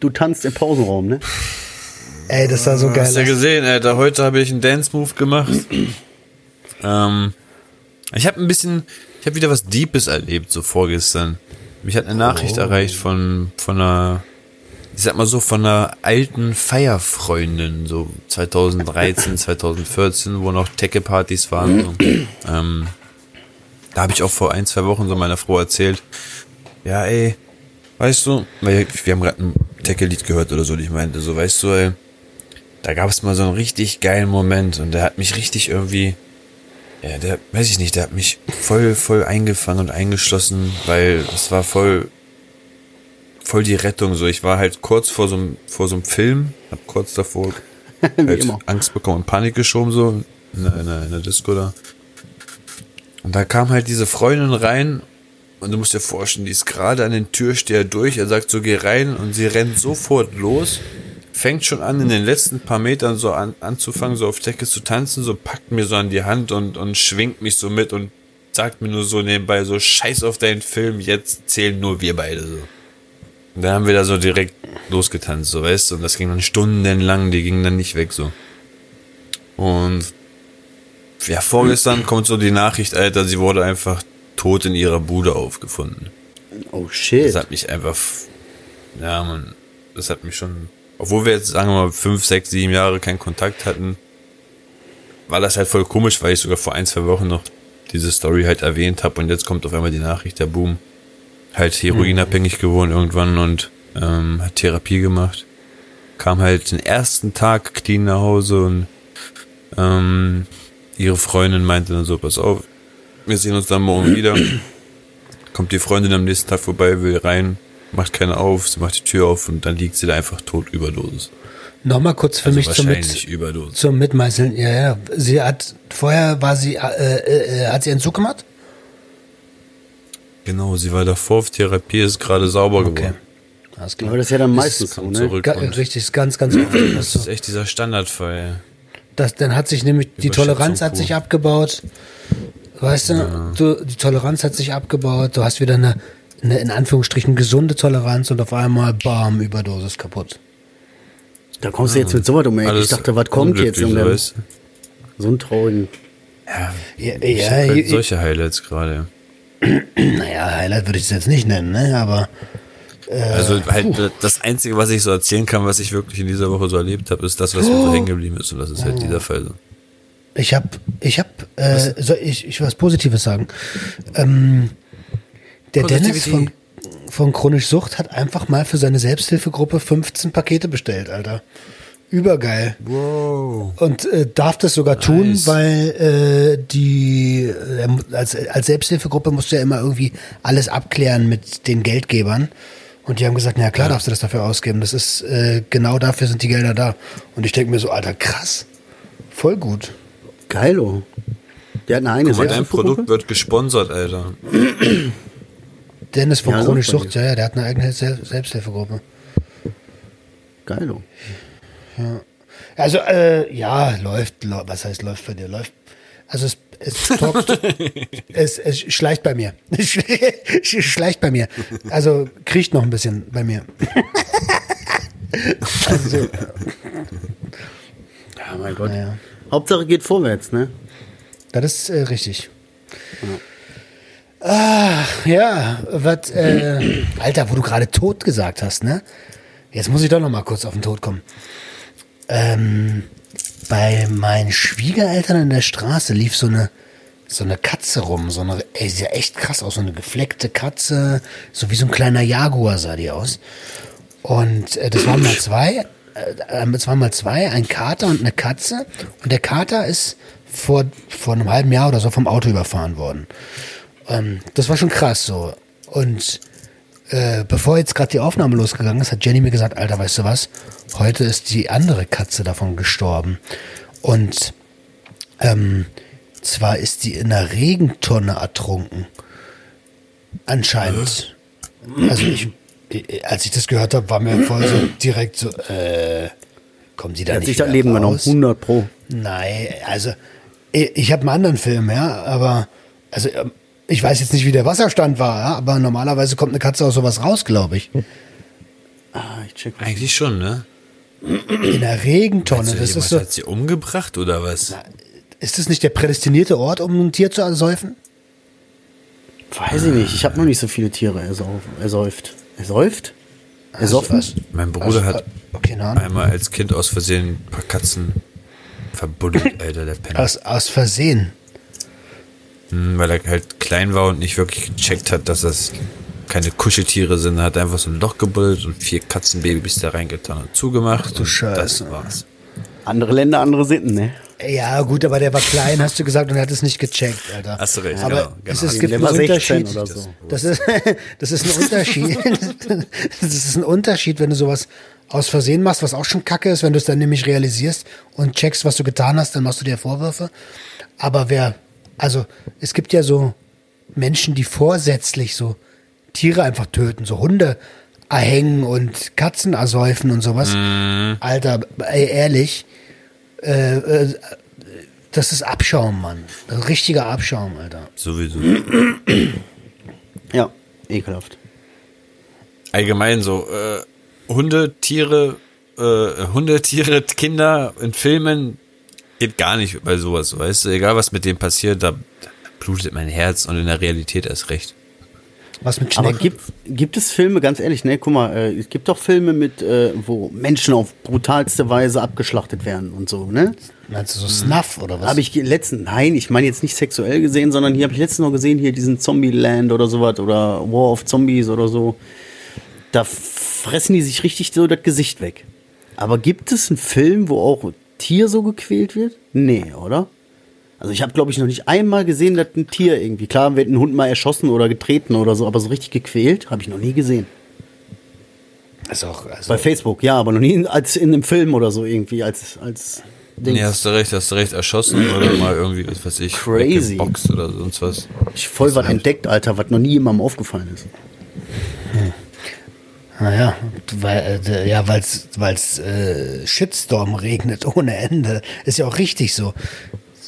Du tanzt im Pausenraum, ne? Ey, das sah so geil Hast du ja gesehen, Alter, heute habe ich einen Dance-Move gemacht. ähm, ich habe ein bisschen, ich habe wieder was Deepes erlebt, so vorgestern. Mich hat eine Nachricht erreicht von, von einer, ich sag mal so, von einer alten Feierfreundin, so 2013, 2014, wo noch Tecke-Partys waren. So. ähm, da habe ich auch vor ein, zwei Wochen so meiner Frau erzählt, ja, ey, weißt du, weil wir haben gerade ein Tecke-Lied gehört oder so, und ich meinte so, weißt du, ey, da gab es mal so einen richtig geilen Moment und der hat mich richtig irgendwie, ja, der, weiß ich nicht, der hat mich voll, voll eingefangen und eingeschlossen, weil es war voll, voll die Rettung, so. Ich war halt kurz vor so einem, vor so einem Film, hab kurz davor halt. Angst bekommen und Panik geschoben, so, in der, in der, in der Disco da. Und da kam halt diese Freundin rein und du musst dir vorstellen, die ist gerade an den Türsteher durch. Er sagt so, geh rein und sie rennt sofort los. Fängt schon an, in den letzten paar Metern so an, anzufangen, so auf Decke zu tanzen, so packt mir so an die Hand und, und schwingt mich so mit und sagt mir nur so nebenbei so, scheiß auf deinen Film, jetzt zählen nur wir beide so. Dann haben wir da so direkt losgetanzt, so weißt du, und das ging dann stundenlang, die gingen dann nicht weg so. Und ja, vorgestern kommt so die Nachricht, Alter, sie wurde einfach tot in ihrer Bude aufgefunden. Oh shit. Das hat mich einfach, ja, man, das hat mich schon, obwohl wir jetzt, sagen wir mal, fünf, sechs, sieben Jahre keinen Kontakt hatten, war das halt voll komisch, weil ich sogar vor ein, zwei Wochen noch diese Story halt erwähnt habe und jetzt kommt auf einmal die Nachricht, der Boom, halt heroinabhängig geworden irgendwann und ähm, hat Therapie gemacht. Kam halt den ersten Tag clean nach Hause und ähm, ihre Freundin meinte dann so, pass auf, wir sehen uns dann morgen wieder. Kommt die Freundin am nächsten Tag vorbei, will rein, macht keine auf, sie macht die Tür auf und dann liegt sie da einfach tot Überdosis. Nochmal kurz für Also mich zum, Mit, Überdosis. zum Mitmeißeln. Ja, ja. Sie hat, vorher war sie, äh, äh, äh, hat sie Entzug gemacht? Genau, sie war davor auf Therapie, ist gerade sauber Okay. geworden. Alles Aber das ist ja dann meistens so, ne? zurück Ga, richtig, ist ganz, ganz oft. Das das so. ist echt dieser Standardfall. Das, dann hat sich nämlich die Toleranz hat sich abgebaut. Weißt du, du, die Toleranz hat sich abgebaut. Du hast wieder eine, eine in Anführungsstrichen gesunde Toleranz und auf einmal bam, Überdosis kaputt. Da kommst du jetzt mit sowas um, ey. Ich dachte, was kommt jetzt? Um weißt du? so einen traurigen. Ja, Ich ja, halt ich- solche Highlights gerade. Naja, Highlight würde ich es jetzt nicht nennen, ne? Aber Also halt das Einzige, was ich so erzählen kann, was ich wirklich in dieser Woche so erlebt habe, ist das, was mir so hängen geblieben ist. Und das ist halt dieser Fall so. Ich habe, ich habe, äh, soll ich, ich will was Positives sagen. Ähm, der Dennis von, von Chronisch Sucht hat einfach mal für seine Selbsthilfegruppe 15 Pakete bestellt, Alter. Übergeil. Wow. Und äh, darf das sogar tun, Nice. weil äh, die äh, als, als Selbsthilfegruppe musst du ja immer irgendwie alles abklären mit den Geldgebern. Und die haben gesagt, na ja, klar darfst du das dafür ausgeben. Das ist äh, genau dafür sind die Gelder da. Und ich denke mir so, Alter, krass. Voll gut. Geilo. Der hat eine eigene Guck mal, dein? Produkt wird gesponsert, Alter. Dennis von Ja, Chronisch. Sucht, ja, ja, der hat eine eigene Sel Selbsthilfegruppe. Geilo. Also, äh, ja, läuft, läu- was heißt läuft bei dir? Läuft, also es, es talkt, es, es schleicht bei mir. Es schleicht bei mir. Also kriecht noch ein bisschen bei mir. also, Ja, mein Gott. naja, Hauptsache geht vorwärts, ne? das ist äh, richtig. Ah, ja, was, äh, Alter, wo du gerade tot gesagt hast, ne? Jetzt muss ich doch noch mal kurz auf den Tod kommen. Ähm, bei meinen Schwiegereltern in der Straße lief so eine, so eine Katze rum, so eine, ey, sieht ja echt krass aus, so eine gefleckte Katze, so wie so ein kleiner Jaguar sah die aus. Und äh, das waren mal zwei, äh, das waren mal zwei, ein Kater und eine Katze. Und der Kater ist vor, vor einem halben Jahr oder so vom Auto überfahren worden. Ähm, das war schon krass so. Und äh, bevor jetzt gerade die Aufnahme losgegangen ist, hat Jenny mir gesagt, Alter, weißt du was? Heute ist die andere Katze davon gestorben. Und ähm, zwar ist die in einer Regentonne ertrunken. Anscheinend. Also ich, ich- als ich das gehört habe, war mir voll so direkt so, äh, kommen sie da hat nicht sich das Leben genommen. raus? 100 Pro. Nein, also ich, ich habe einen anderen Film, ja, aber also ähm, Ich weiß jetzt nicht, wie der Wasserstand war, ja, aber normalerweise kommt eine Katze aus sowas raus, glaube ich. Ah, ich check was. Eigentlich schon, ne? In der Regentonne. Also, Das jemand ist, so, hat sie umgebracht oder was? ist das nicht der prädestinierte Ort, um ein Tier zu ersäufen? Weiß ich nicht. Ich habe noch nicht so viele Tiere ersauf, ersäuft. Ersäuft? Ersoffen? Was? Mein Bruder hat Okay, na, einmal als Kind aus Versehen ein paar Katzen verbuddelt, Alter, der Penner. aus, aus Versehen. Hm, Weil er halt klein war und nicht wirklich gecheckt hat, dass das keine Kuscheltiere sind. Er hat einfach so ein Loch gebuddelt und vier Katzenbabys da reingetan und zugemacht. du und Scheiße. Das war's. Andere Länder, andere Sitten, ne? Ja, gut, aber der war klein, hast du gesagt, und er hat es nicht gecheckt, Alter. Hast du recht, aber genau, Es, genau. es gibt Der einen war 16 Unterschied. oder so. Das ist, das ist ein Unterschied. das ist ein Unterschied, wenn du sowas aus Versehen machst, was auch schon kacke ist, wenn du es dann nämlich realisierst und checkst, was du getan hast, dann machst du dir Vorwürfe. Aber wer, also es gibt ja so Menschen, die vorsätzlich so Tiere einfach töten, so Hunde erhängen und Katzen ersäufen und sowas. Alter, ey, ehrlich, äh, äh, das ist Abschaum, Mann. Das ist richtiger Abschaum, Alter. Sowieso. Ja, ekelhaft. Allgemein so, äh, Hunde, Tiere, äh, Hunde, Tiere, Kinder in Filmen geht gar nicht bei sowas, weißt du? Egal was mit dem passiert, da blutet mein Herz und in der Realität erst recht. Was mit Aber Schnecken? gibt, gibt es Filme, ganz ehrlich, ne, guck mal, äh, es gibt doch Filme mit, äh, wo Menschen auf brutalste Weise abgeschlachtet werden und so, ne? Meinst du so Snuff oder was? Habe ich letzten, nein, ich meine jetzt nicht sexuell gesehen, sondern hier habe ich letztens noch gesehen, hier diesen Zombie-Land oder sowas oder War of Zombies oder so. Da fressen die sich richtig so das Gesicht weg. Aber gibt es einen Film, wo auch ein Tier so gequält wird? Nee, oder? Also ich habe, glaube ich, noch nicht einmal gesehen, dass ein Tier irgendwie, klar wird ein Hund mal erschossen oder getreten oder so, aber so richtig gequält habe ich noch nie gesehen. ist auch, also, Bei Facebook, ja, aber noch nie als in einem Film oder so irgendwie, als, als Dings. Nee, hast du recht, hast du recht, erschossen oder mal irgendwie, was weiß ich, Crazy. Box oder sonst was. Ich voll was entdeckt, Alter, was noch nie jemandem aufgefallen ist. naja, weil, äh, ja, weil's, weil's, äh, Shitstorm regnet ohne Ende. Ist ja auch richtig so.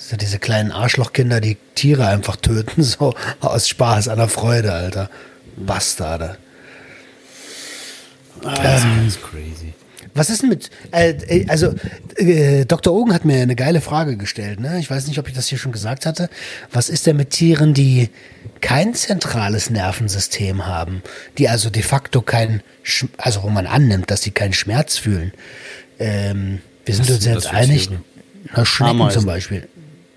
So diese kleinen Arschlochkinder, die Tiere einfach töten, so aus Spaß, an der Freude, Alter. Bastarde. Das ist crazy. Was ist denn mit, äh, äh, also äh, Dr. Ogen hat mir eine geile Frage gestellt, ne? Ich weiß nicht, ob ich das hier schon gesagt hatte. Was ist denn mit Tieren, die kein zentrales Nervensystem haben, die also de facto kein, Sch also wo man annimmt, dass sie keinen Schmerz fühlen? Ähm, wir sind uns jetzt einig, na, Schnecken Ameisen. zum Beispiel.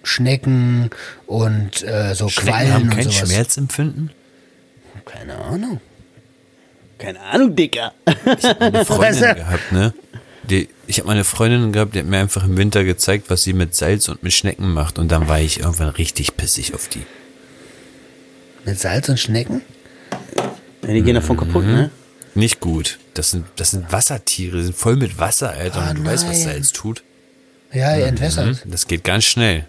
Schnecken und äh, so Schnecken Quallen haben und kein sowas. Schmerzempfinden? Keine Ahnung. Keine Ahnung, Dicker. Eine Freundin gehabt, ne? Die, ich habe meine Freundin gehabt, die hat mir einfach im Winter gezeigt, was sie mit Salz und mit Schnecken macht. Und dann war ich irgendwann richtig pissig auf die. Mit Salz und Schnecken? Ja, die gehen davon kaputt, ne? Nicht gut. Das sind, das sind Wassertiere, die sind voll mit Wasser, Alter. Ah, und du weißt, was nein. Salz tut. Ja, ihr entwässert. Das geht ganz schnell.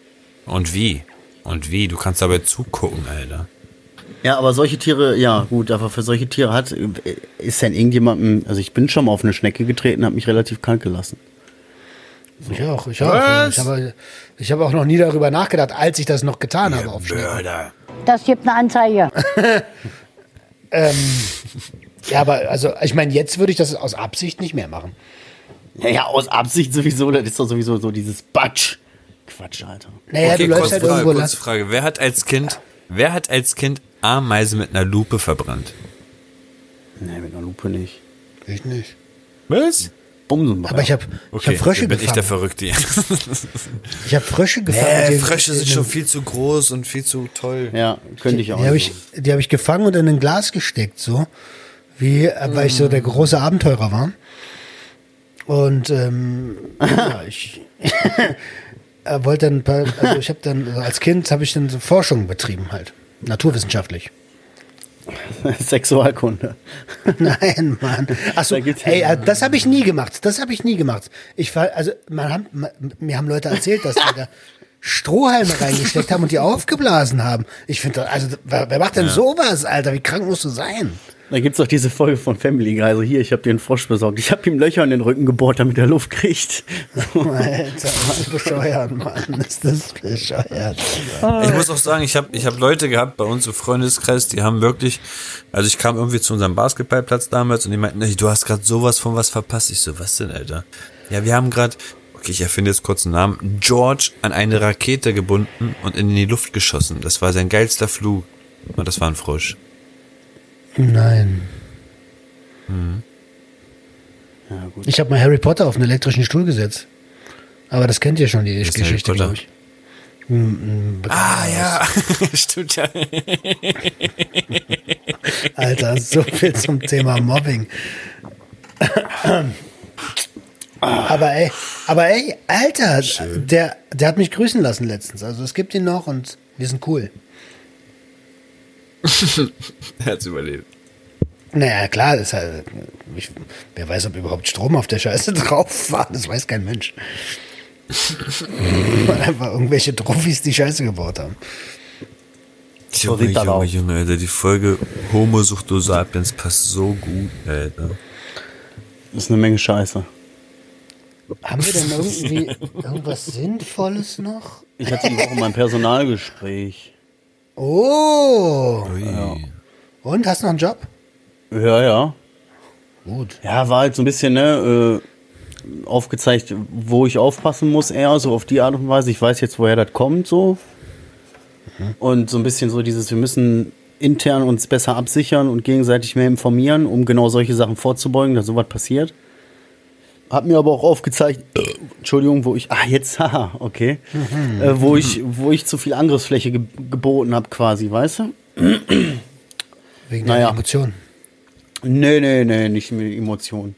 Und wie? Und wie? Du kannst dabei zugucken, Alter. Ja, aber solche Tiere, ja, gut, aber für solche Tiere hat, äh, ist denn irgendjemandem, also ich bin schon mal auf eine Schnecke getreten, habe mich relativ kalt gelassen. Ich auch, ich auch. Was? Ich habe, ich habe auch noch nie darüber nachgedacht, als ich das noch getan habe auf Schnecken. Mörder. Das gibt eine Anzeige. Ja, aber also, ich meine, jetzt würde ich das aus Absicht nicht mehr machen. Ja, ja, aus Absicht sowieso, das ist doch sowieso so dieses Batsch. Quatsch, Alter. Naja, okay, du läufst kurze halt Frage, irgendwo lang. kurze Frage. Wer hat als Kind, wer hat als Kind Ameisen mit einer Lupe verbrannt? Nee, mit einer Lupe nicht. Ich nicht. Was? Bumsen. Aber ich habe ich Okay, hab Frösche bin ich der gefangen. Verrückte. Ich habe Frösche gefangen. Die- Frösche sind die- schon viel zu groß und viel zu toll. Ja, könnte ich auch. Die habe so. ich, die hab ich gefangen und in ein Glas gesteckt, so. Wie, äh, weil ich so der große Abenteurer war. Und ähm, ja, ich äh, wollte dann, paar- also ich habe dann, also als Kind habe ich dann so Forschung betrieben halt. Naturwissenschaftlich. Sexualkunde. Nein, Mann. Achso, Da ey, äh, das habe ich nie gemacht. Das habe ich nie gemacht. Ich war, also, man haben, ma- mir haben Leute erzählt, dass die da Strohhalme reingesteckt haben und die aufgeblasen haben. Ich finde, also, wer, wer macht denn sowas, Alter? Wie krank musst du sein? Da gibt's doch diese Folge von Family Guy. Also hier, ich habe dir einen Frosch besorgt. Ich habe ihm Löcher in den Rücken gebohrt, damit er Luft kriegt. Alter, Mann, bescheuert, Mann. Ist das bescheuert. Ich muss auch sagen, ich habe ich hab Leute gehabt bei uns im Freundeskreis, die haben wirklich, also ich kam irgendwie zu unserem Basketballplatz damals und die meinten, ey, du hast gerade sowas von was verpasst. Ich so, was denn, Alter? Ja, wir haben gerade, okay, ich erfinde jetzt kurz einen Namen, George an eine Rakete gebunden und in die Luft geschossen. Das war sein geilster Flug. Und das war ein Frosch. Nein. Ja, gut. Ich habe mal Harry Potter auf einen elektrischen Stuhl gesetzt. Aber das kennt ihr schon, die ist Geschichte, glaube ich. Ein- ein Ah, ja. Stimmt ja. Alter, so viel zum Thema Mobbing. Aber ey, aber ey, Alter, der, der hat mich grüßen lassen letztens. Also es gibt ihn noch und wir sind cool. Er hat's überlebt. Naja, klar, das ist halt, ich, wer weiß, ob überhaupt Strom auf der Scheiße drauf war, das weiß kein Mensch. Einfach irgendwelche Trophys, die Scheiße gebaut haben. So Junge, Junge. Junge, Alter, die Folge Homo Suchto Sapiens passt so gut, Alter. Das ist eine Menge Scheiße. Haben wir denn irgendwie irgendwas Sinnvolles noch? Ich hatte die Woche mein Personalgespräch. Oh! Ui. Und, hast du noch einen Job? Ja, ja. Gut. Ja, war halt so ein bisschen, ne, äh, aufgezeigt, wo ich aufpassen muss, eher so auf die Art und Weise. Ich weiß jetzt, woher das kommt, so. Und so ein bisschen so dieses, wir müssen intern uns besser absichern und gegenseitig mehr informieren, um genau solche Sachen vorzubeugen, dass sowas passiert. Hat mir aber auch aufgezeigt, Entschuldigung, wo ich, ah, jetzt, haha, okay, äh, wo ich, wo ich zu viel Angriffsfläche ge geboten habe, quasi, weißt du? Wegen Naja. deiner Emotionen. Nee, nee, nee, nicht mit Emotionen.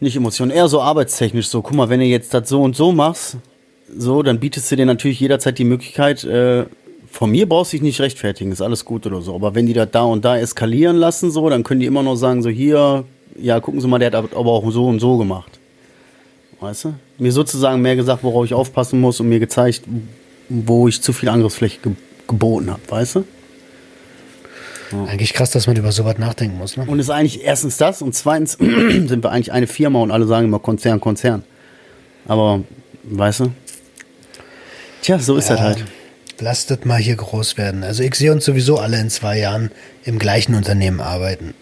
Nicht Emotionen, eher so arbeitstechnisch so. Guck mal, wenn du jetzt das so und so machst, so, dann bietest du dir natürlich jederzeit die Möglichkeit, äh, von mir brauchst du dich nicht rechtfertigen, ist alles gut oder so. Aber wenn die das da und da eskalieren lassen, so, dann können die immer noch sagen, so hier, ja, gucken Sie mal, der hat aber auch so und so gemacht. Weißt du? Mir sozusagen mehr gesagt, worauf ich aufpassen muss und mir gezeigt, wo ich zu viel Angriffsfläche ge geboten habe, weißt du? Eigentlich krass, dass man über sowas nachdenken muss, ne? Und ist eigentlich erstens das und zweitens sind wir eigentlich eine Firma und alle sagen immer Konzern, Konzern. Aber, weißt du? Tja, so ist das halt. Lasst das mal hier groß werden. Also ich sehe uns sowieso alle in zwei Jahren im gleichen Unternehmen arbeiten.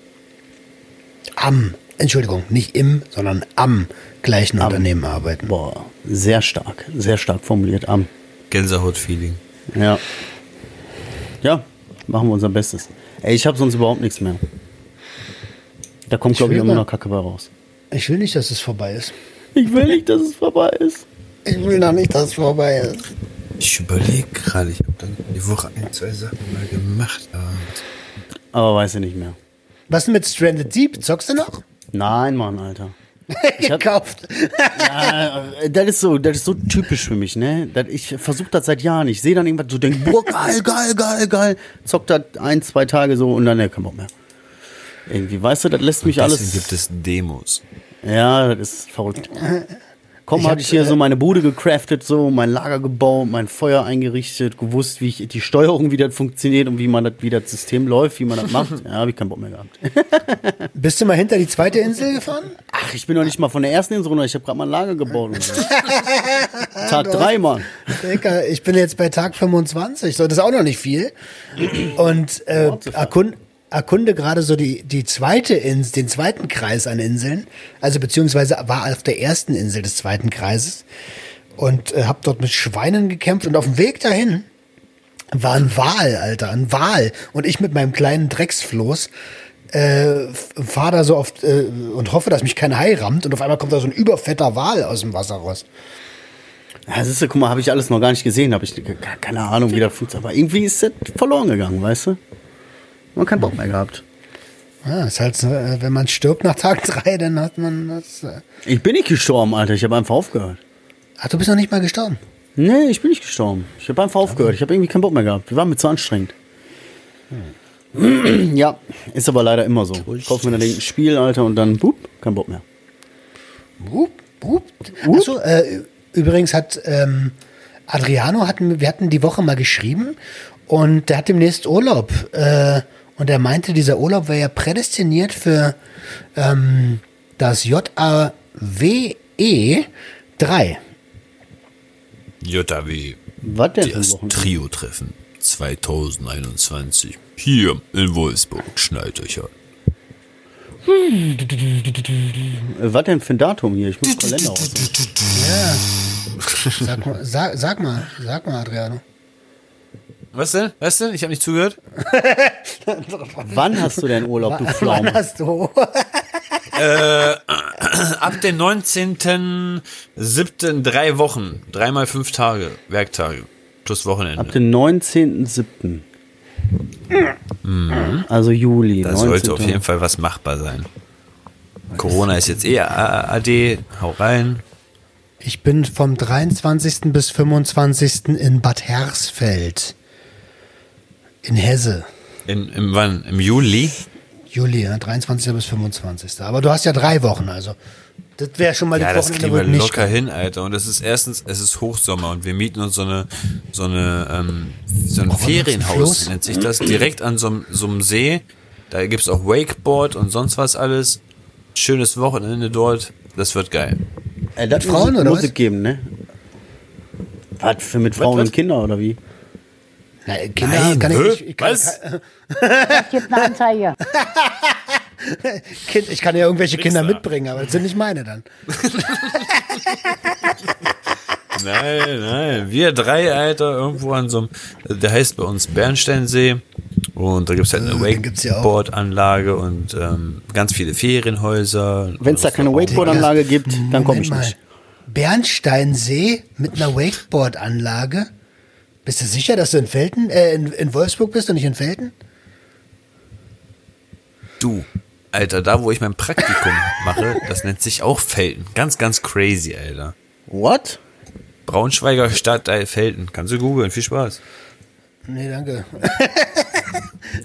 Am, Entschuldigung, nicht im, sondern am gleichen Unternehmen arbeiten. Boah, sehr stark, sehr stark formuliert. Am. Gänsehaut-Feeling. Ja. Ja, machen wir unser Bestes. Ey, ich habe sonst überhaupt nichts mehr. Da kommt, glaube ich, will immer mal- noch Kacke bei raus. Ich will nicht, dass es vorbei ist. Ich will nicht, dass es vorbei ist. Ich will noch nicht, dass es vorbei ist. Ich überlege gerade, ich habe dann die Woche ein, zwei Sachen mal gemacht. aber- Aber weiß ich nicht mehr. Was denn mit Stranded Deep? Zockst du noch? Nein, Mann, Alter. Gekauft. Ja, äh, das ist so, das ist so typisch für mich, ne? Das, ich versuche das seit Jahren. Ich sehe dann irgendwas so, denk, boah, geil, geil, geil, geil. Zock das ein, zwei Tage so und dann, ne, kein Bock mehr. Irgendwie, weißt du, das lässt mich Deswegen alles. gibt es Demos. Ja, das ist verrückt. Komm, Ich hatte ich hier äh, so meine Bude gecraftet, so mein Lager gebaut, mein Feuer eingerichtet, gewusst, wie ich die Steuerung, wie das funktioniert und wie man das, wie das System läuft, wie man das macht. Ja, habe ich keinen Bock mehr gehabt. Bist du mal hinter die zweite Insel gefahren? Ach, ich bin noch nicht mal von der ersten Insel runter, ich habe gerade mein Lager gebaut. Tag drei, Mann. Digga, ich bin jetzt bei Tag 25, so, das ist auch noch nicht viel. Und äh, What the fuck? erkund, erkunde gerade so die, die zweite Insel, den zweiten Kreis an Inseln. Also beziehungsweise war auf der ersten Insel des zweiten Kreises und äh, hab dort mit Schweinen gekämpft und auf dem Weg dahin war ein Wal, Alter, ein Wal. Und ich mit meinem kleinen Drecksfloß äh, fahre da so oft äh, und hoffe, dass mich kein Hai rammt und auf einmal kommt da so ein überfetter Wal aus dem Wasser raus. Ja, siehst du, guck mal, habe ich alles noch gar nicht gesehen, habe ich ke- keine Ahnung, wie das funktioniert. Aber irgendwie ist das verloren gegangen, weißt du? Man keinen Bock mehr gehabt. Ja, ist halt, so, äh, wenn man stirbt nach Tag drei, dann hat man das. äh. Ich bin nicht gestorben, Alter, ich habe einfach aufgehört. Ach, du bist noch nicht mal gestorben. Nee, ich bin nicht gestorben. Ich habe einfach aufgehört. Ich habe irgendwie keinen Bock mehr gehabt. Wir waren mir zu anstrengend. Ja, ist aber leider immer so. Ich kaufe mir dann ein Spiel, Alter, und dann, boop, kein Bock mehr. Wup, wup. Achso, äh, übrigens hat ähm, Adriano, hatten, wir hatten die Woche mal geschrieben und der hat demnächst Urlaub. Äh, und er meinte, dieser Urlaub wäre ja prädestiniert für ähm, das JAWE 3. JW. Was denn für ein Das? Trio-Treffen 2021. Hier in Wolfsburg. Schneidet euch an. Äh, Was denn für ein Datum hier? Ich muss Kalender raus. Ja. Sag mal, sag, sag mal, sag mal, Adriano. Was denn? Was denn? Ich habe nicht zugehört. Wann hast du denn Urlaub, du Wann Pflaume? hast du? Ab dem 19.07. drei Wochen. Dreimal fünf Tage. Werktage. Plus Wochenende. Ab dem 19.07. Also Juli. da sollte 19.. auf jeden Fall was machbar sein. Corona ist jetzt eh AD. Hau rein. Ich bin vom 23. bis 25. in Bad Hersfeld. In Hesse. In, im, wann? Im Juli? Juli, ja, 23. bis 25. Aber du hast ja drei Wochen, also. Das wäre schon mal Ja, die das Wochenende, kriegen wir nicht locker hin, Alter. Und es ist erstens, es ist Hochsommer und wir mieten uns so eine, so eine, ähm, so ein einen Ferienhaus, nennt sich das, direkt an so einem, so einem See. Da gibt's auch Wakeboard und sonst was alles. Schönes Wochenende dort. Das wird geil. Äh, das Frauen, muss, oder muss was? es geben, ne? Was für mit Frauen was? und Kindern oder wie? Na, Kinder Nein, kann ich nicht. Ich kann, Was? gibt eine Anzeige. kind, ich kann ja irgendwelche Kinder Wichser. mitbringen, aber das sind nicht meine dann. Nein, nein. Wir drei, Alter, irgendwo an so einem, der heißt bei uns Bernsteinsee. Und da gibt's halt eine Äh. Wakeboard-Anlage und ähm, ganz viele Ferienhäuser. Wenn es da keine Wakeboard-Anlage gibt, dann komme ich nicht. Bernsteinsee mit einer Wakeboard-Anlage. Bist du sicher, dass du in Felten, äh, in, in Wolfsburg bist und nicht in Felten? Du, Alter, da wo ich mein Praktikum mache, das nennt sich auch Felten. Ganz, ganz crazy, Alter. What? Braunschweiger Stadtteil Felten. Kannst du googeln, viel Spaß. Nee, danke.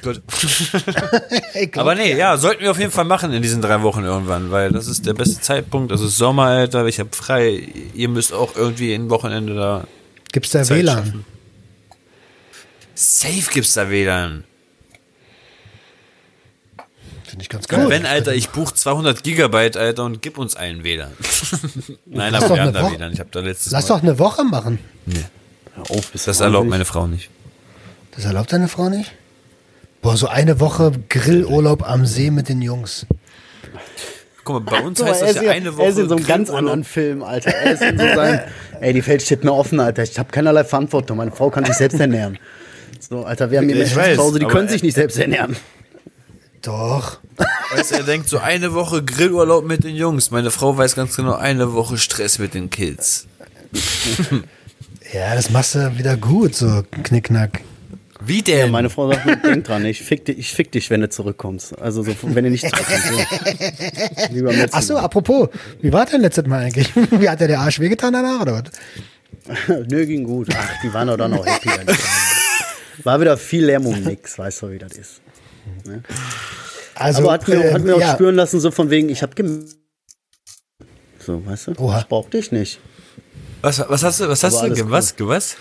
Gut. Aber nee, ja, sollten wir auf jeden Fall machen in diesen drei Wochen irgendwann, weil das ist der beste Zeitpunkt. Das ist Sommer, Alter. Ich habe frei. Ihr müsst auch irgendwie ein Wochenende da. Gibt's da Zeit WLAN? schaffen. Safe gibt's da WLAN. Finde ich ganz gut. wenn, Alter, ich buche 200 Gigabyte, Alter, und gib uns einen WLAN. Nein, Lass aber wir haben da Woche- WLAN. Ich habe da letztes Lass Mal. doch eine Woche machen. Hör auf, bist Das erlaubt meine Frau nicht. Das erlaubt deine Frau nicht? Boah, so eine Woche Grillurlaub am See mit den Jungs. Guck mal, bei uns heißt das ist ja ja, eine Woche. er ist in so einem ganz Grillurlaub. anderen Film, Alter. Er ist in so seinem, ey, die Welt steht mir offen, Alter. Ich habe keinerlei Verantwortung. Meine Frau kann sich selbst ernähren. So, Alter, wir haben hier Menschen weiß, zu Hause, die können sich nicht selbst ernähren. Doch. Weißt, du, er denkt so eine Woche Grillurlaub mit den Jungs. Meine Frau weiß ganz genau, eine Woche Stress mit den Kids. Ja, das machst du wieder gut, so knickknack. Wie denn? Meine Frau sagt mir, denk dran, ich fick, dich, ich fick dich, wenn du zurückkommst. Also, so, wenn du nicht zurückkommst. So. Letzten Ach so, Mal. apropos, wie war denn letztes Mal eigentlich? Wie hat dir der Arsch wehgetan danach oder was? Nö, ging gut. Ach, die waren doch dann auch happy. War wieder viel Lärm um nix, weißt du, wie das ist. Also, Aber hat mir, äh, hat mir auch ja, spüren lassen, so von wegen, ich hab gem So, weißt du? Oha. Ich brauch dich nicht. Was, was hast du, was hast du, ge- was, was?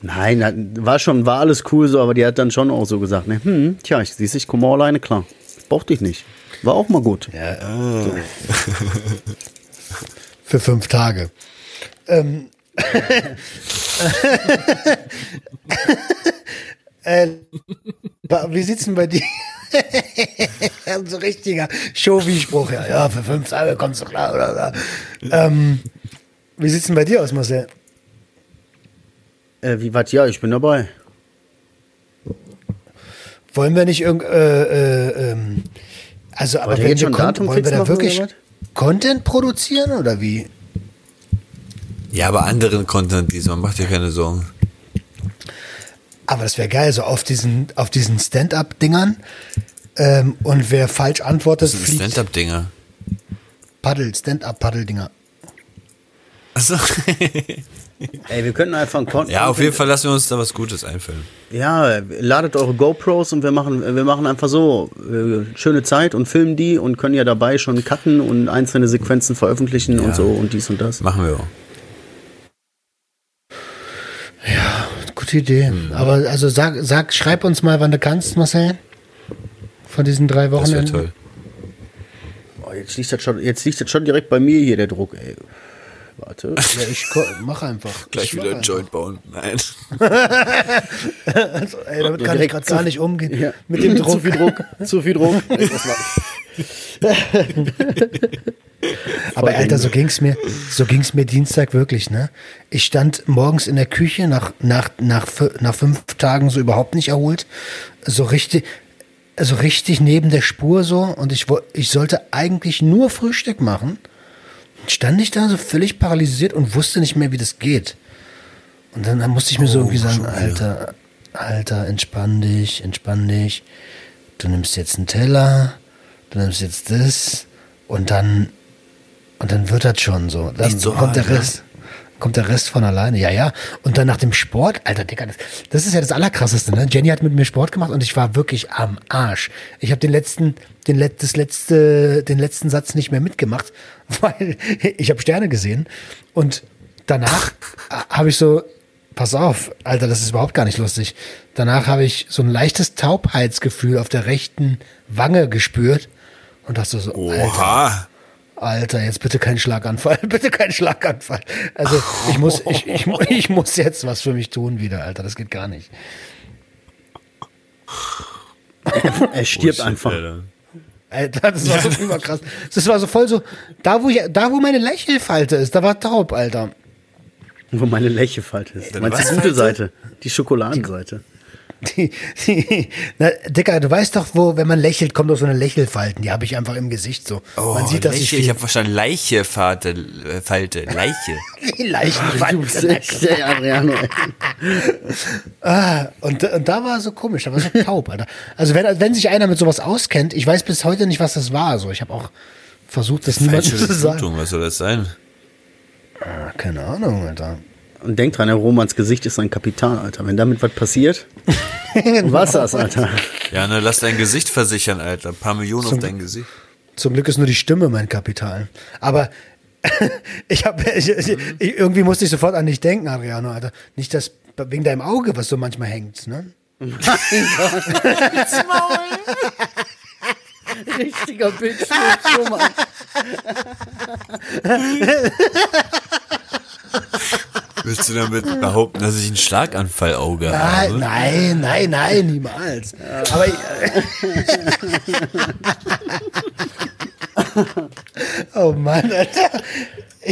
Nein, war schon, war alles cool so, aber die hat dann schon auch so gesagt, ne, hm, tja, ich siehst, ich komme alleine klar. Ich brauch dich nicht. War auch mal gut. für fünf Tage. Ähm, äh, ba- wie sieht's denn bei dir? so richtiger Show-Wie-Spruch. Ja, ja, für fünf Tage kommst du klar. Oder, oder. Ähm, wie sieht's denn bei dir aus, Marcel? Äh, wie was? Ja, ich bin dabei. Wollen wir nicht irgend, äh, äh, ähm, also, aber wenn wir Datum wollen wir da wirklich Content produzieren oder wie? Ja, aber anderen Content diesmal, macht dir keine Sorgen. Aber das wäre geil, so auf diesen, auf diesen Stand-up-Dingern. Ähm, und wer falsch antwortet, Das sind fliegt Stand-Up-Dinger. Paddel, Stand-up-Paddel-Dinger. Achso. Ey, wir könnten einfach einen Content. ja, auf jeden Fall lassen wir uns da was Gutes einfallen. Ja, ladet eure GoPros und wir machen, wir machen einfach so äh, schöne Zeit und filmen die und können ja dabei schon cutten und einzelne Sequenzen veröffentlichen und so und dies und das. Machen wir auch. Gute Idee. Mhm. Aber also sag, sag, schreib uns mal, wann du kannst, Marcel. von diesen drei Das wäre Wochenenden. toll. Oh, jetzt, liegt das schon, jetzt liegt das schon direkt bei mir hier, der Druck, ey. Warte. Ja, ich mach einfach. Gleich ich wieder ein Joint bauen. Nein. einfach. Ey, damit kann ich gerade gar nicht umgehen. Ja. Mit dem Druck. Zu viel Druck. Zu viel Druck. Aber Alter, so ging's mir, so ging's mir Dienstag wirklich, ne? Ich stand morgens in der Küche nach, nach, nach, nach fünf Tagen so überhaupt nicht erholt. So richtig, also richtig neben der Spur so und ich, ich sollte eigentlich nur Frühstück machen. Stand ich da so völlig paralysiert und wusste nicht mehr, wie das geht. Und dann, dann musste ich mir so irgendwie sagen, Alter, Alter, entspann dich, entspann dich. Du nimmst jetzt einen Teller, du nimmst jetzt das und dann und dann wird das schon so. Dann so kommt der hart, ne? Rest. Kommt der Rest von alleine. Ja, ja. Und dann nach dem Sport, Alter, Digga, das, das ist ja das Allerkrasseste, ne? Jenny hat mit mir Sport gemacht und ich war wirklich am Arsch. Ich habe den letzten, den, let, das letzte, den letzten Satz nicht mehr mitgemacht, weil ich habe Sterne gesehen. Und danach habe ich so, pass auf, Alter, das ist überhaupt gar nicht lustig. Danach habe ich so ein leichtes Taubheitsgefühl auf der rechten Wange gespürt und dachte so, Alter, Oha. Alter, jetzt bitte kein Schlaganfall, bitte kein Schlaganfall. Also ich muss, ich, ich, ich muss jetzt was für mich tun wieder, Alter, das geht gar nicht. Er stirbt Bullshit, einfach. Alter. Alter, das war so überkrass. Das war so voll so, da wo, ich, da wo meine Lächelfalte ist, da war taub, Alter. Wo meine Lächelfalte ist. Du meinst die was gute? Seite? Die Schokoladenseite. Die, die, na, Dicker, du weißt doch, wo, wenn man lächelt, kommt doch so eine Lächelfalten. Die habe ich einfach im Gesicht so. Oh, man sieht, dass Leiche. ich ich habe verstanden, Leiche, Falte, äh, Falte, Leiche. die Leichenfalte. Ah, und, und da war so komisch, da war so taub, Alter. Also wenn, wenn sich einer mit sowas auskennt, ich weiß bis heute nicht, was das war. So, ich habe auch versucht, das niemandem zu sagen. Was soll das sein? Ah, keine Ahnung, Alter. Und denk dran, der Romans Gesicht ist sein Kapital, Alter. Wenn damit was passiert, was das, Alter? Ja, ne, lass dein Gesicht versichern, Alter. Ein paar Millionen auf dein Gesicht. Zum Glück ist nur die Stimme mein Kapital. Aber ich habe ich, ich, ich, irgendwie musste ich sofort an dich denken, Adriano, Alter. Nicht das wegen deinem Auge, was so manchmal hängt, ne? Richtiger Bitch, Roman. Willst du damit behaupten, dass ich ein Schlaganfallauge Nein, habe? nein, nein, nein, niemals. Aber ich, Oh Mann, Alter.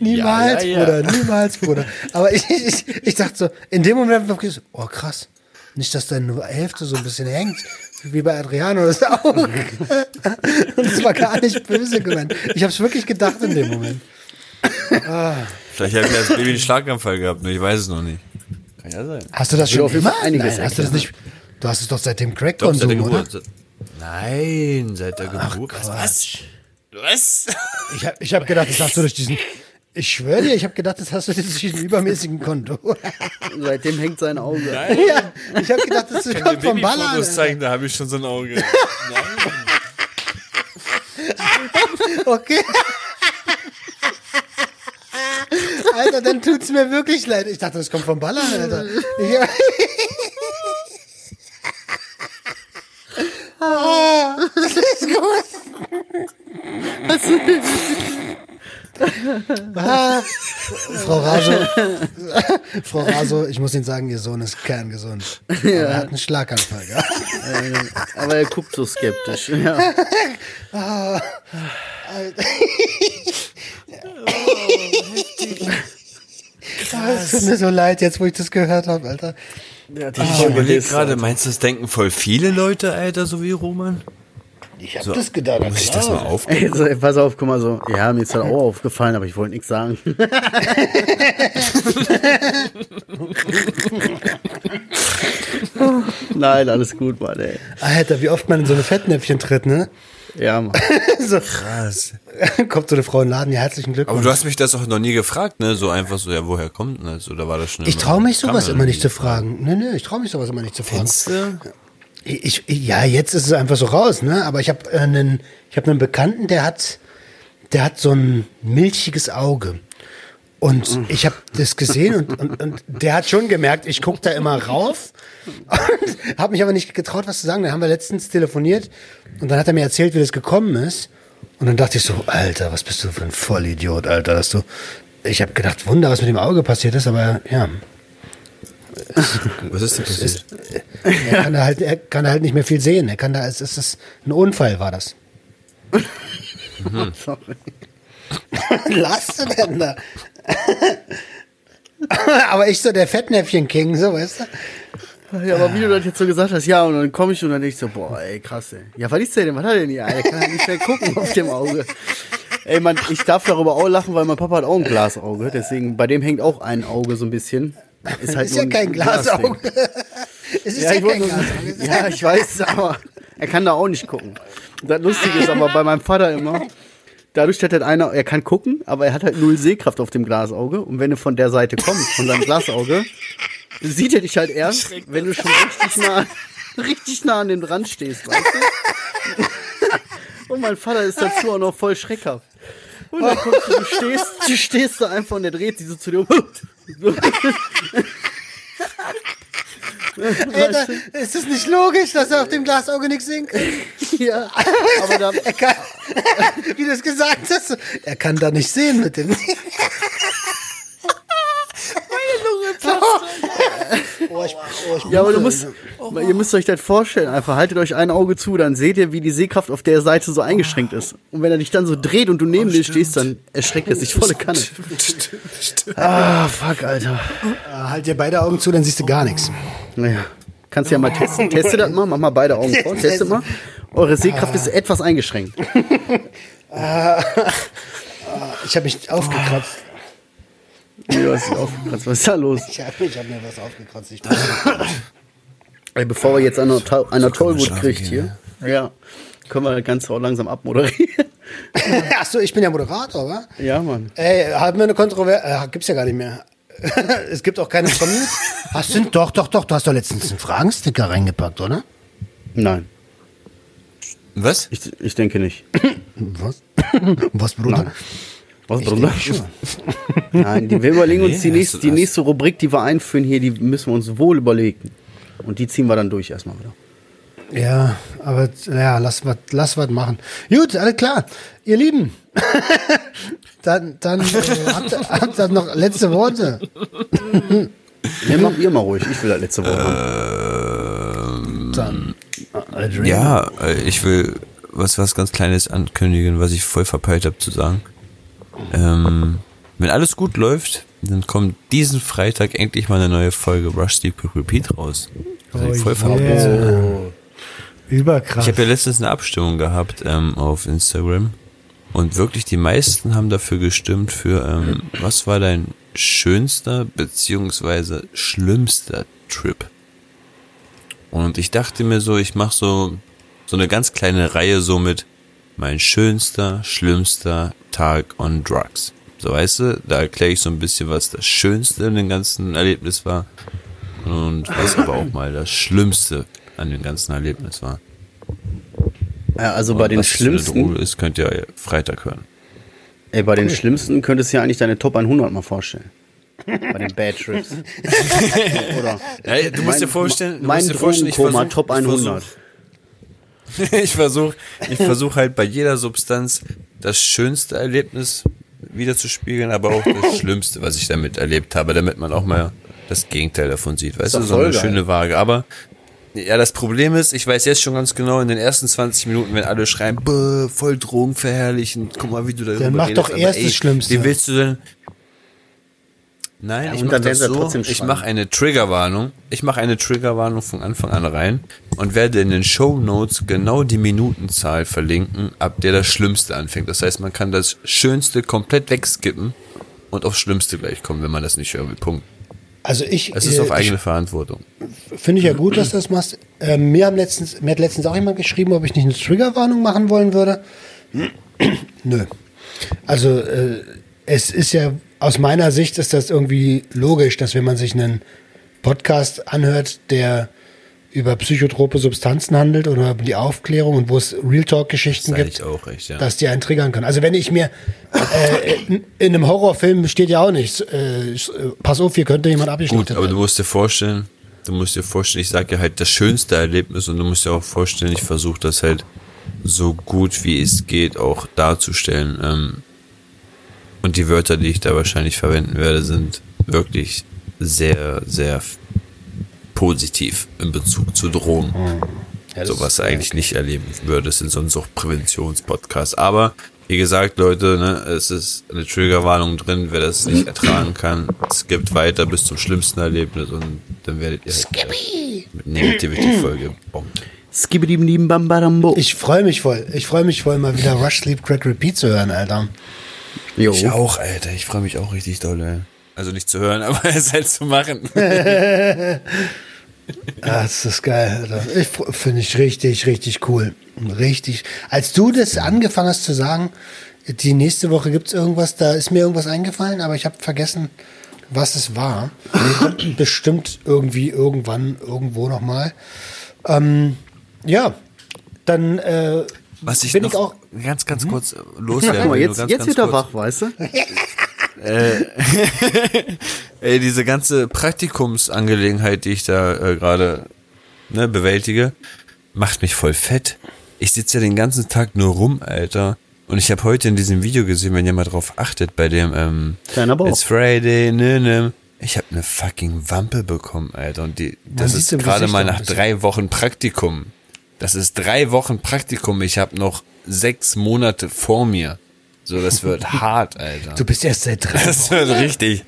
niemals, Ja, ja, ja. Bruder, niemals, Bruder. Aber ich, ich, ich dachte so, in dem Moment wirklich so, oh krass, nicht, dass deine Hälfte so ein bisschen hängt, wie bei Adriano das Auge. Und es war gar nicht böse gemeint. Ich habe es wirklich gedacht in dem Moment. Vielleicht habe ich als Baby einen Schlaganfall gehabt, nur ich weiß es noch nicht. Kann ja sein. Hast du das schon immer? Einiges Nein, hast du das nicht? Du hast es doch seit dem Doch, seit der Crack-Konsum, oder? Nein, seit der Geburt. Was? Was? Ich habe ich hab gedacht, das hast du durch diesen. Ich schwöre dir, ich habe gedacht, das hast du durch diesen übermäßigen Konto. Seitdem hängt sein Auge. Nein. ja, ich habe gedacht, das kann kommt vom Ballern. Zeigen, da habe ich schon so ein Auge. Okay. Alter, dann tut's mir wirklich leid. Ich dachte, das kommt vom Ballern, Alter. Ich, Ah, das ist gut. Ah, Frau Raso, Frau Raso, ich muss Ihnen sagen, Ihr Sohn ist kerngesund. Aber er hat einen Schlaganfall gehabt. Aber er guckt so skeptisch. Ja. Es tut mir so leid, jetzt wo ich das gehört habe, Alter. Ich überlege gerade, meinst du, das denken voll viele Leute, Alter, so wie Roman? Ich habe So, das gedacht. Muss ich das mal klar. auf? Ey, so, ey, pass auf, guck mal so. Ja, mir ist das auch aufgefallen, aber ich wollte nichts sagen. Nein, alles gut, Mann, ey. Alter, wie oft man in so eine Fettnäpfchen tritt, ne? Ja, Mann. so, Krass. kommt so eine Frau in den Laden, ja, herzlichen Aber Glückwunsch. du hast mich das auch noch nie gefragt, ne? So einfach so, ja, woher kommt denn das? Oder war das schon Ich traue mich sowas immer nicht zu fragen. Nee, nee, ich traue mich sowas immer nicht zu fragen. Du? Ich, ja, jetzt ist es einfach so raus, ne? Aber ich habe einen, ich habe einen Bekannten, der hat, der hat so ein milchiges Auge. Und ich habe das gesehen und, und, und der hat schon gemerkt, ich gucke da immer rauf Und habe mich aber nicht getraut, was zu sagen. Dann haben wir letztens telefoniert und dann hat er mir erzählt, wie das gekommen ist. Und dann dachte ich so, Alter, was bist du für ein Vollidiot, Alter, dass du. Ich habe gedacht, Wunder, was mit dem Auge passiert ist, aber ja, Was ist denn passiert? er kann da halt, er kann da halt nicht mehr viel sehen. Er kann da, es ist es, ein Unfall war das. Sorry. Lass du denn da? aber ich so der Fettnäpfchen-King, so, weißt du? Ja, aber wie du das jetzt so gesagt hast, ja, und dann komme ich und dann denk ich so, boah, ey, krass, ey. Ja, was ist der denn? Was hat er denn hier? Er kann halt nicht mehr gucken auf dem Auge. Ey, man, ich darf darüber auch lachen, weil mein Papa hat auch ein Glasauge. Deswegen, bei dem hängt auch ein Auge so ein bisschen. Ist halt Ist ja ein kein. Glasauge. es ist Ja, ja, kein Glasauge. ja, ich weiß, aber er kann da auch nicht gucken. Das Lustige ist aber bei meinem Vater immer, dadurch, dass er einer, er kann gucken, aber er hat halt null Sehkraft auf dem Glasauge. Und wenn du von der Seite kommst, von seinem Glasauge, sieht er dich halt erst, wenn du schon richtig nah, richtig nah an dem Rand stehst, weißt du? Und mein Vater ist dazu auch noch voll schreckhaft. Und dann kommst du, du stehst, du stehst da einfach und er dreht sich so zu dir um. Alter, ist es nicht logisch, dass er auf dem Glasauge nichts sehen kann? Ja, aber da, Er kann, wie du es gesagt hast, er kann da nicht sehen mit dem. Oh, ich, oh, ich Ja, aber du musst, ihr müsst euch das vorstellen. Einfach haltet euch ein Auge zu, dann seht ihr, wie die Sehkraft auf der Seite so eingeschränkt ist. Und wenn er dich dann so dreht und du neben dir stehst, dann erschreckt er sich volle Kanne. Ah, fuck, Alter. Ah, Halt dir beide Augen zu, dann siehst du gar nichts. Naja. Kannst ja mal testen. Testet das mal, mach mal beide Augen vor. Testet mal. Eure Sehkraft ist etwas eingeschränkt. Ich habe mich aufgekratzt. Du hast dich aufgekratzt. Was ist da los? Ich habe ich hab mir was aufgekratzt. Ich Ey, bevor wir jetzt einer, Ta- einer Tollwut schlafen kriegt gehen, hier, ja, können wir das Ganze auch langsam abmoderieren. Achso, ich bin ja Moderator, wa? ja, Mann. Ey, haben wir eine Kontroverse? Äh, gibt's ja gar nicht mehr. es gibt auch keine von mir. Hast du, doch, doch, doch, du hast doch letztens einen Fragensticker reingepackt, oder? Nein, Was? ich, ich denke nicht. Was? Was, Bruder? Nein. Was, schon. Nein, die, wir überlegen uns Nee, die hast nächste, die nächste Rubrik, die wir einführen hier, die müssen wir uns wohl überlegen. Und die ziehen wir dann durch erstmal wieder. Ja, aber ja, lass was lass was machen. Gut, alles klar. Ihr Lieben, dann, dann äh, habt, ihr- habt ihr noch letzte Worte. Ne, macht ihr mal ruhig. Ich will das letzte Wort haben. Dann, äh. Ja, äh, ich will was, was ganz Kleines ankündigen, was ich voll verpeilt habe zu sagen. Ähm, wenn alles gut läuft, dann kommt diesen Freitag endlich mal eine neue Folge Rush Deep Quick Repeat raus. Also ich voll yeah. Überkrass. Ich habe ja letztens eine Abstimmung gehabt ähm, auf Instagram und wirklich die meisten haben dafür gestimmt für ähm, was war dein schönster beziehungsweise schlimmster Trip? Und ich dachte mir so, ich mache so so eine ganz kleine Reihe so mit mein schönster, schlimmster Tag on Drugs. So weißt du, da erkläre ich so ein bisschen, was das Schönste in dem ganzen Erlebnis war und was aber auch mal das Schlimmste an dem ganzen Erlebnis war. Ja, also bei den Was das für eine schlimmsten, Droge ist, könnt ihr Freitag hören. ey, bei den schlimmsten könntest du ja eigentlich deine Top 100 mal vorstellen. Bei den Bad Trips. Oder? Ja, du musst dir Mein- vorstellen, du mein musst dir vorstellen, ich versuch- Top ich 100. versuch- Ich versuche ich versuch halt bei jeder Substanz das schönste Erlebnis wieder zu spiegeln, aber auch das Schlimmste, was ich damit erlebt habe, damit man auch mal das Gegenteil davon sieht. Weißt du, so eine geil. schöne Waage. Aber ja, das Problem ist, ich weiß jetzt schon ganz genau, in den ersten 20 Minuten, wenn alle schreien, "Bäh, voll Drogen verherrlichen, guck mal, wie du darüber Dann mach redest. doch erst das Schlimmste. Wie willst du denn? Nein, Ja, ich mache so, ich mache eine Triggerwarnung. Ich mache eine Triggerwarnung von Anfang an rein und werde in den Show Notes genau die Minutenzahl verlinken, ab der das Schlimmste anfängt. Das heißt, man kann das Schönste komplett wegskippen und aufs Schlimmste gleich kommen, wenn man das nicht hören will. Punkt. Also ich, Es ist äh, auf eigene Verantwortung. finde ich ja gut, dass du das machst. Ähm, mir, haben letztens, mir hat letztens auch jemand geschrieben, ob ich nicht eine Triggerwarnung machen wollen würde. Nö. Also äh, es ist ja, aus meiner Sicht ist das irgendwie logisch, dass wenn man sich einen Podcast anhört, der über psychotrope Substanzen handelt oder über die Aufklärung und wo es Real Talk-Geschichten Sag gibt, ich auch recht, ja. dass die einen triggern können. Also wenn ich mir äh, in, in einem Horrorfilm steht ja auch nicht, äh, pass auf, hier könnte jemand Gut, abgeschnitten aber du werden. musst dir vorstellen, du musst dir vorstellen, ich sage ja halt das schönste Erlebnis und du musst dir auch vorstellen, ich versuche das halt so gut wie es geht auch darzustellen. Ähm, und die Wörter, die ich da wahrscheinlich verwenden werde, sind wirklich sehr, sehr positiv in Bezug zu Drogen. das so was eigentlich nicht erleben würdest in so einem Suchtpräventionspodcast. Aber wie gesagt, Leute, ne, es ist eine Triggerwarnung drin, wer das nicht ertragen kann, es gibt weiter bis zum schlimmsten Erlebnis und dann werdet ihr halt mit Negativity Folge bombt. Ich freue mich voll. Ich freue mich voll, mal wieder Rush Sleep Crack Repeat zu hören, Alter. Jo. Ich auch, Alter, ich freue mich auch richtig doll, ey. Also nicht zu hören, aber es halt zu machen. Ah, das ist geil, Alter. Ich finde ich richtig, richtig cool. Richtig. Als du das angefangen hast zu sagen, die nächste Woche gibt's irgendwas, da ist mir irgendwas eingefallen, aber ich habe vergessen, was es war. Bestimmt irgendwie, irgendwann, irgendwo nochmal. Ähm, ja, dann äh, Was ich bin ich auch. ganz, ganz kurz loswerden Guck mal, jetzt, ganz, jetzt ganz wird er kurz. wach, weißt du? Ey, diese ganze Praktikumsangelegenheit, die ich da äh, gerade ne, bewältige, macht mich voll fett. Ich sitze ja den ganzen Tag nur rum, Alter. Und ich habe heute in diesem Video gesehen, wenn ihr mal drauf achtet, bei dem ähm. It's Friday, ne, ne. Ich habe eine fucking Wampe bekommen, Alter. Und die, das ist gerade mal nach drei Wochen Praktikum. Das ist drei Wochen Praktikum. Ich habe noch sechs Monate vor mir. So, das wird hart, Alter. Du bist erst seit drei Das Wochen. wird richtig.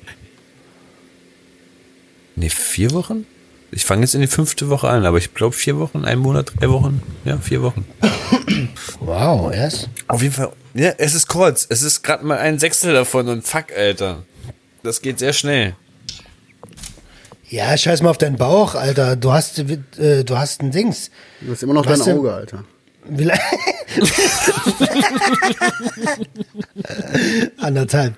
Nee, vier Wochen? Ich fange jetzt in die fünfte Woche an, aber ich glaube vier Wochen, ein Monat, drei Wochen. Ja, vier Wochen. Wow, erst. Auf jeden Fall. Ja, es ist kurz. Es ist gerade mal ein Sechstel davon und fuck, Alter. Das geht sehr schnell. Ja, scheiß mal auf deinen Bauch, Alter. Du hast, äh, du hast ein Dings. Du hast immer noch Was dein? Auge, Alter. Anderthalb.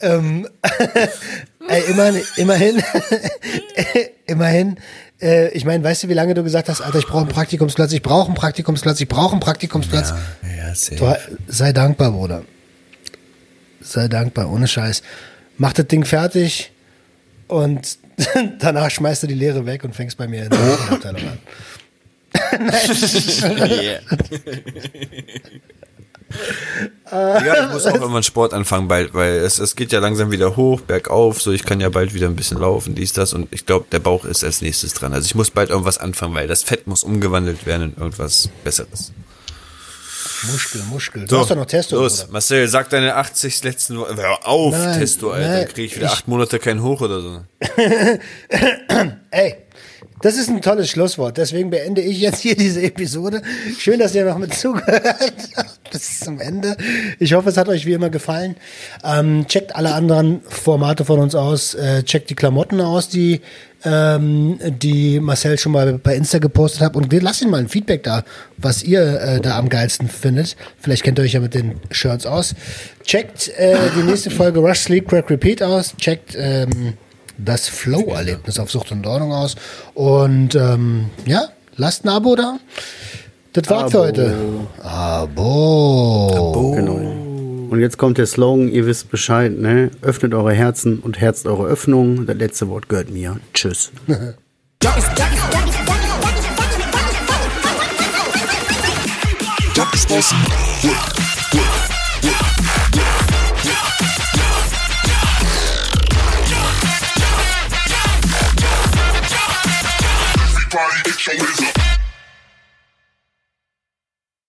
Ähm, ey, immerhin, immerhin, immerhin. Äh, ich meine, weißt du, wie lange du gesagt hast, Alter, ich brauche einen Praktikumsplatz, ich brauche einen Praktikumsplatz, ich brauche einen Praktikumsplatz. ja, sehr. Du, sei dankbar, Bruder. Sei dankbar, ohne Scheiß. Mach das Ding fertig und danach schmeißt du die Leere weg und fängst bei mir in der Abteilung an. Ja, ich muss auch irgendwann Sport anfangen bald, weil es, es geht ja langsam wieder hoch, bergauf, so ich kann ja bald wieder ein bisschen laufen, dies, das und ich glaube, der Bauch ist als nächstes dran. Also ich muss bald irgendwas anfangen, weil das Fett muss umgewandelt werden in irgendwas Besseres. Muskel, Muskel. Du hast doch noch Testo, Los, Bruder. Marcel, sag deine 80 letzten Wochen. Hör auf, Nein, Testo, Alter. Dann krieg ich wieder ich- acht Monate kein Hoch oder so. Ey, das ist ein tolles Schlusswort. Deswegen beende ich jetzt hier diese Episode. Schön, dass ihr noch mit zugehört habt bis zum Ende. Ich hoffe, es hat euch wie immer gefallen. Ähm, checkt alle anderen Formate von uns aus. Äh, checkt die Klamotten aus, die, ähm, die Marcel schon mal bei Insta gepostet hat. Und lasst ihn mal ein Feedback da, was ihr äh, da am geilsten findet. Vielleicht kennt ihr euch ja mit den Shirts aus. Checkt äh, die nächste Folge Rush Sleep Crack Repeat aus. Checkt ähm, das Flow-Erlebnis auf Sucht und Ordnung aus. Und ähm, ja, lasst ein Abo da. Das war's für Abo. heute. Abo. Genau. Und jetzt kommt der Slogan, ihr wisst Bescheid, ne? Öffnet eure Herzen und herzt eure Öffnungen. Das letzte Wort gehört mir. Tschüss. Everybody get your hands